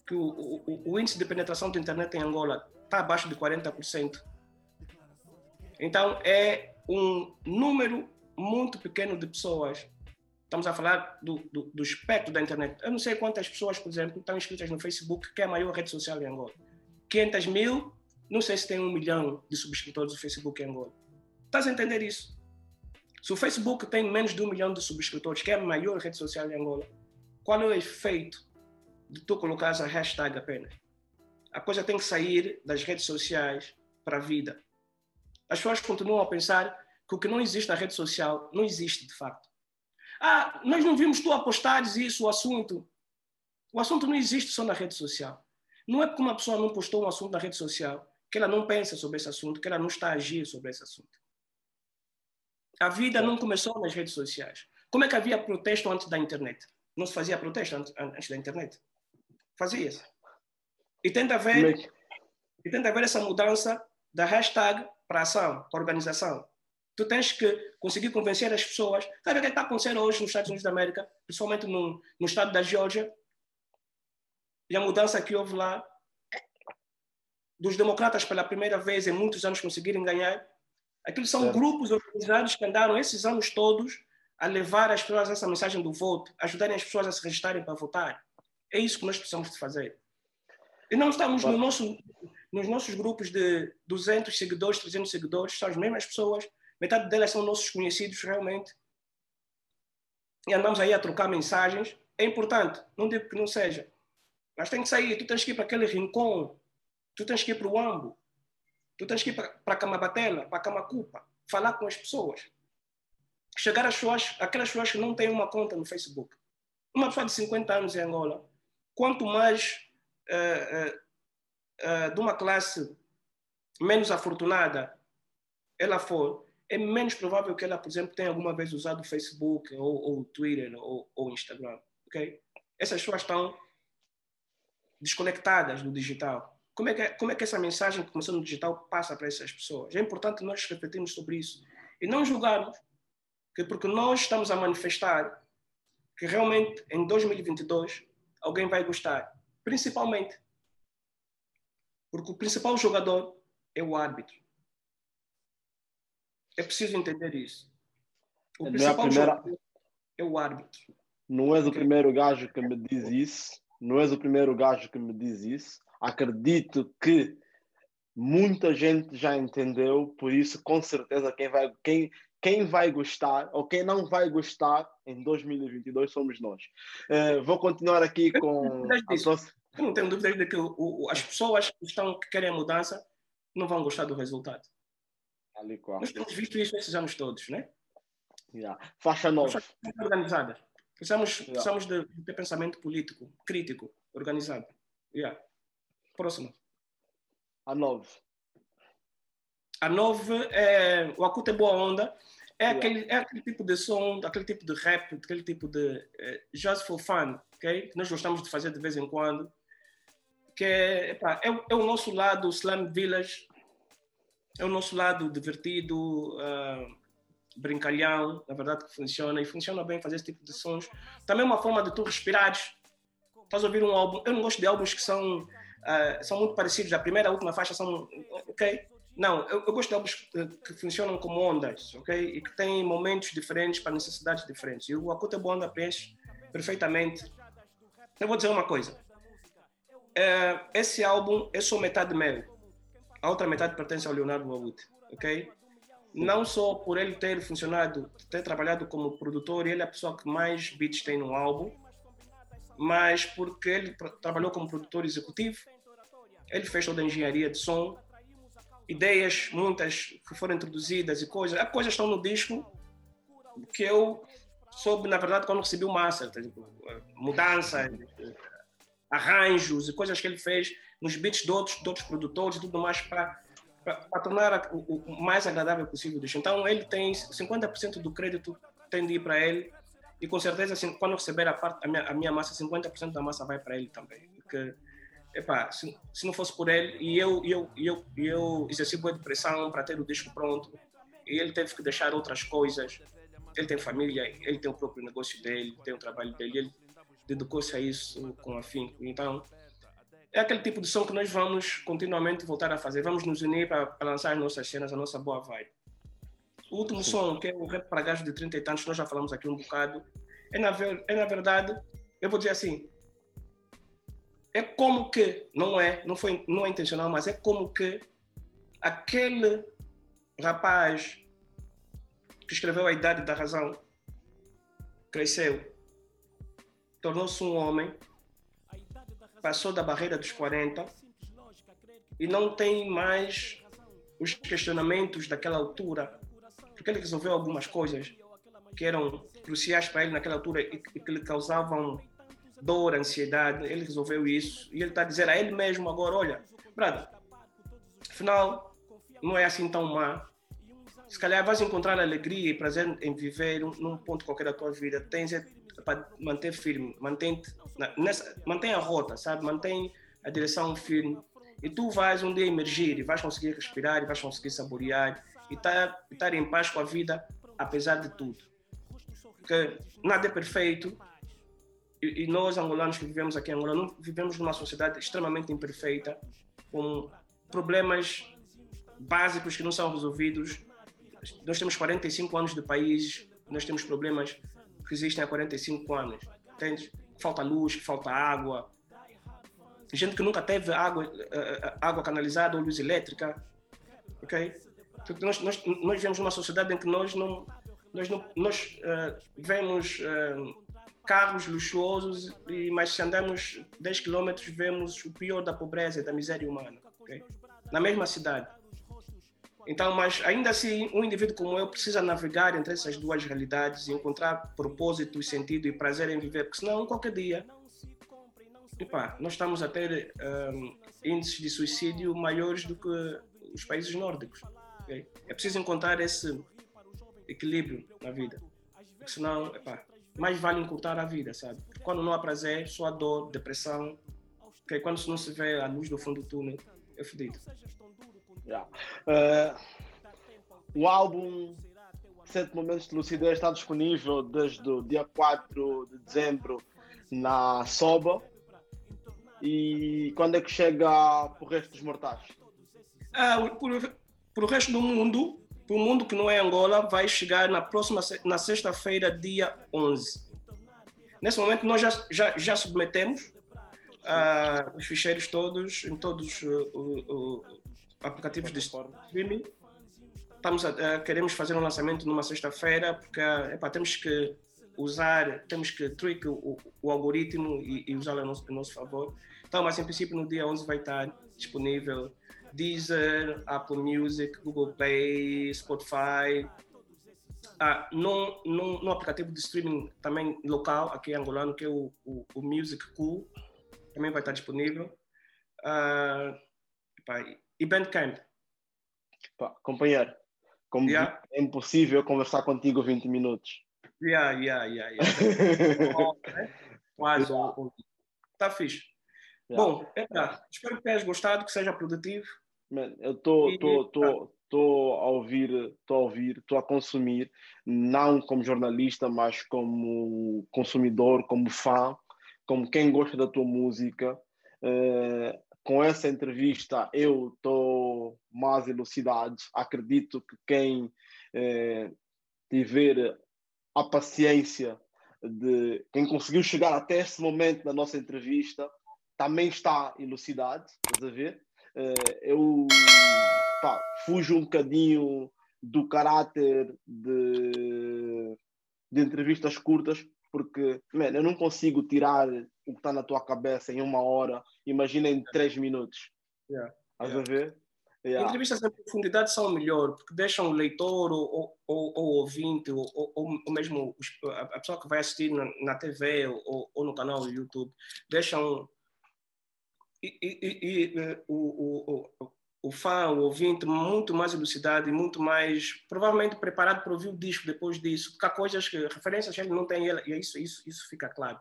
Speaker 3: que o, o, o índice de penetração da internet em Angola está abaixo de 40%, então é um número muito pequeno de pessoas. Estamos a falar do, do, do espectro da internet. Eu não sei quantas pessoas, por exemplo, estão inscritas no Facebook, que é a maior rede social em Angola. 500 mil não sei se tem um milhão de subscritores do Facebook em Angola. Estás a entender isso? Se o Facebook tem menos de um milhão de subscritores, que é a maior rede social em Angola, qual é o efeito de tu colocares a hashtag apenas? A coisa tem que sair das redes sociais para a vida. As pessoas continuam a pensar que o que não existe na rede social não existe de facto. Ah, nós não vimos tu apostares isso, o assunto. O assunto não existe só na rede social. Não é porque uma pessoa não postou um assunto na rede social que ela não pensa sobre esse assunto, que ela não está a agir sobre esse assunto. A vida não começou nas redes sociais. Como é que havia protesto antes da internet? Não se fazia protesto antes, antes da internet? Fazia-se. E tenta ver, e tenta ver essa mudança da hashtag para ação, para organização. Tu tens que conseguir convencer as pessoas. Sabe o que está acontecendo hoje nos Estados Unidos da América, principalmente no, no estado da Geórgia? E a mudança que houve lá dos democratas pela primeira vez em muitos anos conseguirem ganhar. Aquilo são grupos organizados que andaram esses anos todos a levar as pessoas essa mensagem do voto, ajudarem as pessoas a se registrarem para votar. É isso que nós precisamos de fazer. E não estamos no nosso, nos nossos grupos de 200 seguidores, 300 seguidores, são as mesmas pessoas, metade delas são nossos conhecidos realmente. E andamos aí a trocar mensagens, é importante, não digo que não seja. Mas tem que sair, tu tens que ir para aquele rincão, tu tens que ir para o Ambo, tu tens que ir para, Camabatela, para Camacupa, falar com as pessoas. Chegar às pessoas, aquelas pessoas que não têm uma conta no Facebook. Uma pessoa de 50 anos em Angola, quanto mais uh, uh, uh, de uma classe menos afortunada ela for, é menos provável que ela, por exemplo, tenha alguma vez usado o Facebook ou, ou o Twitter ou, o Instagram, ok? Essas pessoas estão desconectadas do digital. Como é, que, como é que essa mensagem que começou no digital passa para essas pessoas? É importante nós refletirmos sobre isso e não julgarmos que porque nós estamos a manifestar que realmente em 2022 alguém vai gostar, principalmente porque o principal jogador é o árbitro. É preciso entender isso. O
Speaker 2: Não é
Speaker 3: principal
Speaker 2: primeira-
Speaker 3: jogador é o árbitro.
Speaker 2: Não és o primeiro gajo que me diz isso. Não és o primeiro gajo que me diz isso. Acredito que muita gente já entendeu, por isso, com certeza, quem vai, quem, quem vai gostar ou quem não vai gostar em 2022 somos nós. Eh, vou continuar aqui com sua-
Speaker 3: Eu não tenho dúvidas de que o- o- as pessoas que, estão, que querem a mudança não vão gostar do resultado.
Speaker 2: Ali, qual.
Speaker 3: Nós temos visto isso esses anos todos, né?
Speaker 2: Yeah. Faixa 9.
Speaker 3: Pessoas organizadas. Precisamos,
Speaker 2: Yeah.
Speaker 3: precisamos de, de pensamento político, crítico, organizado. Yeah. Próximo.
Speaker 2: A 9.
Speaker 3: A 9 é o Acuta é Boa Onda. É,
Speaker 2: Yeah.
Speaker 3: aquele, é aquele tipo de som, aquele tipo de rap, aquele tipo de eh, just for fun, ok? Que nós gostamos de fazer de vez em quando. Que é, epá, é, o- é o nosso lado Slam Village, é o nosso lado divertido, ah, brincalhão, na verdade que funciona, e funciona bem fazer esse tipo de sons. Também é uma forma de tu respirares. Estás a ouvir um álbum, eu não gosto de álbuns que são, ah, são muito parecidos, a primeira e a última faixa são, ok? Não, eu, eu gosto de álbuns que, que funcionam como ondas, ok? E que têm momentos diferentes para necessidades diferentes. E o Akuta Bonda preenche perfeitamente. Eu vou dizer uma coisa. É, esse álbum é só metade meu. A outra metade pertence ao Leonardo Awut, ok? Não só por ele ter funcionado, ter trabalhado como produtor, ele é a pessoa que mais beats tem no álbum, mas porque ele tra- trabalhou como produtor executivo, ele fez toda a engenharia de som, ideias, muitas que foram introduzidas e coisas. As coisas estão no disco que eu soube, na verdade, quando recebi o master. tá, Mudanças, arranjos e coisas que ele fez nos beats de outros, de outros produtores e tudo mais para para tornar o, o mais agradável possível o disco. Então, ele tem 50% do crédito tem de ir para ele e com certeza assim, quando receber a parte a minha, a minha massa 50% da massa vai para ele também porque se, se não fosse por ele e eu eu eu, eu exerci boa de pressão para ter o disco pronto e ele teve que deixar outras coisas ele tem família ele tem o próprio negócio dele tem o trabalho dele ele dedicou-se a isso com afinco então é aquele tipo de som que nós vamos continuamente voltar a fazer. Vamos nos unir para lançar as nossas cenas a nossa boa vibe o último som, que é o rap para gajos de 30 e tantos, nós já falamos aqui um bocado, é na, é na verdade, eu vou dizer assim, é como que, não é, não foi, não é intencional, mas é como que aquele rapaz que escreveu A Idade da Razão cresceu, tornou-se um homem, passou da barreira dos 40 e não tem mais os questionamentos daquela altura, porque ele resolveu algumas coisas que eram cruciais para ele naquela altura e que que lhe causavam dor, ansiedade. Ele resolveu isso e ele está a dizer a ele mesmo agora: olha, brother, afinal, não é assim tão má. Se calhar vais encontrar alegria e prazer em viver num ponto qualquer da tua vida. Tens é para manter firme, mantém, nessa, mantém a rota, sabe? Mantém a direção firme. E tu vais um dia emergir e vais conseguir respirar e vais conseguir saborear e estar, em paz com a vida, apesar de tudo. Porque nada é perfeito e, e nós, angolanos que vivemos aqui em Angola, não vivemos numa sociedade extremamente imperfeita, com problemas básicos que não são resolvidos. Nós temos 45 anos de país, nós temos problemas que existem há 45 anos. Entende? Falta luz, falta água. Gente que nunca teve água, eh, eh, água canalizada ou luz elétrica. Ok? Porque nós, nós, nós vivemos numa sociedade em que nós não. Nós, não, nós eh, vemos eh, carros luxuosos, e, mas se andamos 10 quilômetros vemos o pior da pobreza e da miséria humana, okay? na mesma cidade. Então, mas ainda assim, um indivíduo como eu precisa navegar entre essas duas realidades e encontrar propósito, sentido e prazer em viver, porque senão, qualquer dia, epa, nós estamos a ter um, índices de suicídio maiores do que os países nórdicos. É preciso encontrar esse equilíbrio na vida, porque senão, epa, mais vale encurtar a vida, sabe? Porque quando não há prazer, só há dor, depressão, okay? quando não se vê a luz do fundo do túnel, é fedido.
Speaker 2: Yeah. Uh, o álbum Sete Momentos de Lucidez está disponível desde o dia 4 de dezembro na Soba. E quando é que chega para o resto dos mortais?
Speaker 3: Ah, para o resto do mundo, para o mundo que não é Angola, vai chegar na próxima na sexta-feira, dia 11. Nesse momento, nós já, já, já submetemos uh, os ficheiros todos em todos uh, aplicativos de streaming. Estamos a, queremos fazer um lançamento numa sexta-feira, porque epa, temos que usar, temos que tweak o, o algoritmo e, e usá-lo a a nosso favor. Então, mas em princípio no dia 11 vai estar disponível Deezer, Apple Music, Google Play, Spotify. Ah, aplicativo de streaming também local, aqui em angolano, que é o, o, o Music Cool, também vai estar disponível. Ah, e Bandcamp.
Speaker 2: Pá, companheiro, como yeah. é impossível conversar contigo 20 minutos.
Speaker 3: Yeah, yeah, yeah, yeah. Quase. Está fixe. Yeah. Bom, é tá. espero que tenhas gostado, que seja produtivo.
Speaker 2: Man, eu estou a ouvir, estou a ouvir, estou a consumir, não como jornalista, mas como consumidor, como fã, como quem gosta da tua música. Uh, com essa entrevista eu estou mais elucidado. Acredito que quem eh, tiver a paciência de quem conseguiu chegar até esse momento da nossa entrevista também está elucidado, estás a ver? Eh, eu pá, fujo um bocadinho do caráter de, de entrevistas curtas porque, man, eu não consigo tirar o que está na tua cabeça em uma hora, imagina em três minutos.
Speaker 3: Yeah.
Speaker 2: Estás yeah. a ver?
Speaker 3: Yeah. Entrevistas em profundidade são melhor, porque deixam o leitor ou, ou, ou ouvinte, ou, ou, ou, mesmo a pessoa que vai assistir na, na TV ou, ou no canal do YouTube, deixam. E, e, e, e o, o, o fã, o ouvinte, muito mais elucidado e muito mais, provavelmente, preparado para ouvir o disco depois disso, porque há coisas que, referências que ele não tem, e isso, isso, isso fica claro.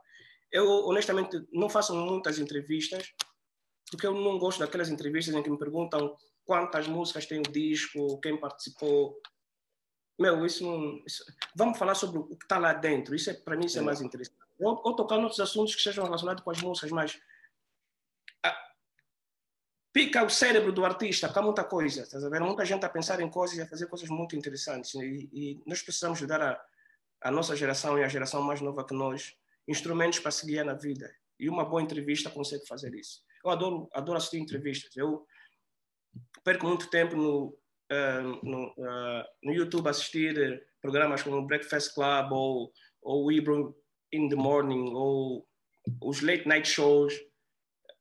Speaker 3: Eu, honestamente, não faço muitas entrevistas, porque eu não gosto daquelas entrevistas em que me perguntam quantas músicas tem o disco, quem participou. Meu, isso não. Isso... Vamos falar sobre o que está lá dentro. Isso é, para mim, isso é, é mais interessante. Ou, ou tocar outros assuntos que sejam relacionados com as músicas, mas pica o cérebro do artista, há muita coisa, estás a ver? Muita gente a pensar em coisas e a fazer coisas muito interessantes. E, e nós precisamos dar a, a nossa geração e a geração mais nova que nós instrumentos para seguir na vida. E uma boa entrevista consegue fazer isso. Eu adoro, adoro assistir entrevistas. Eu perco muito tempo no, uh, no, uh, no YouTube assistir programas como Breakfast Club ou, ou Hebrew in the Morning ou os late night shows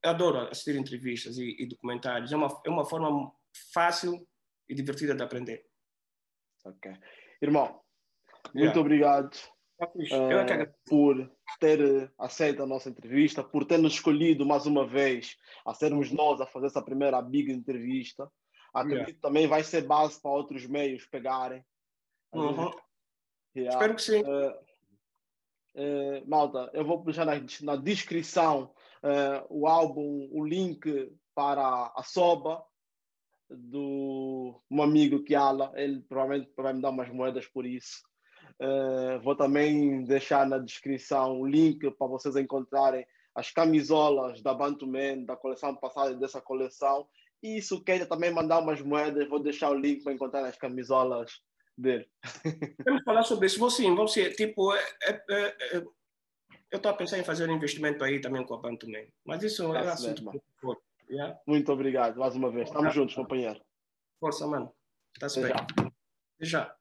Speaker 3: adoro assistir entrevistas e, e, documentários. É uma, é uma forma fácil e divertida de aprender.
Speaker 2: Ok. Irmão, muito yeah. obrigado uh, por ter aceito a nossa entrevista, por ter nos escolhido mais uma vez a sermos nós a fazer essa primeira big entrevista. Acredito yeah. também vai ser base para outros meios pegarem.
Speaker 3: Uhum. Yeah. Espero que sim. Uh,
Speaker 2: uh, malta, eu vou deixar na, na descrição uh, o álbum, o link para a Soba do um amigo que ala, ele provavelmente vai me dar umas moedas por isso. Uh, vou também deixar na descrição o link para vocês encontrarem as camisolas da Bantuman, da coleção passada e dessa coleção. E se quer também mandar umas moedas, vou deixar o link para encontrar as camisolas dele.
Speaker 3: Vamos falar sobre isso. Vou sim. Tipo, é, é, é, eu estou a pensar em fazer um investimento aí também com a Bantuman. Mas isso tá é assunto
Speaker 2: muito yeah? Muito obrigado, mais uma vez. Estamos juntos, companheiro.
Speaker 3: Força, mano. Está-se bem. Já. já.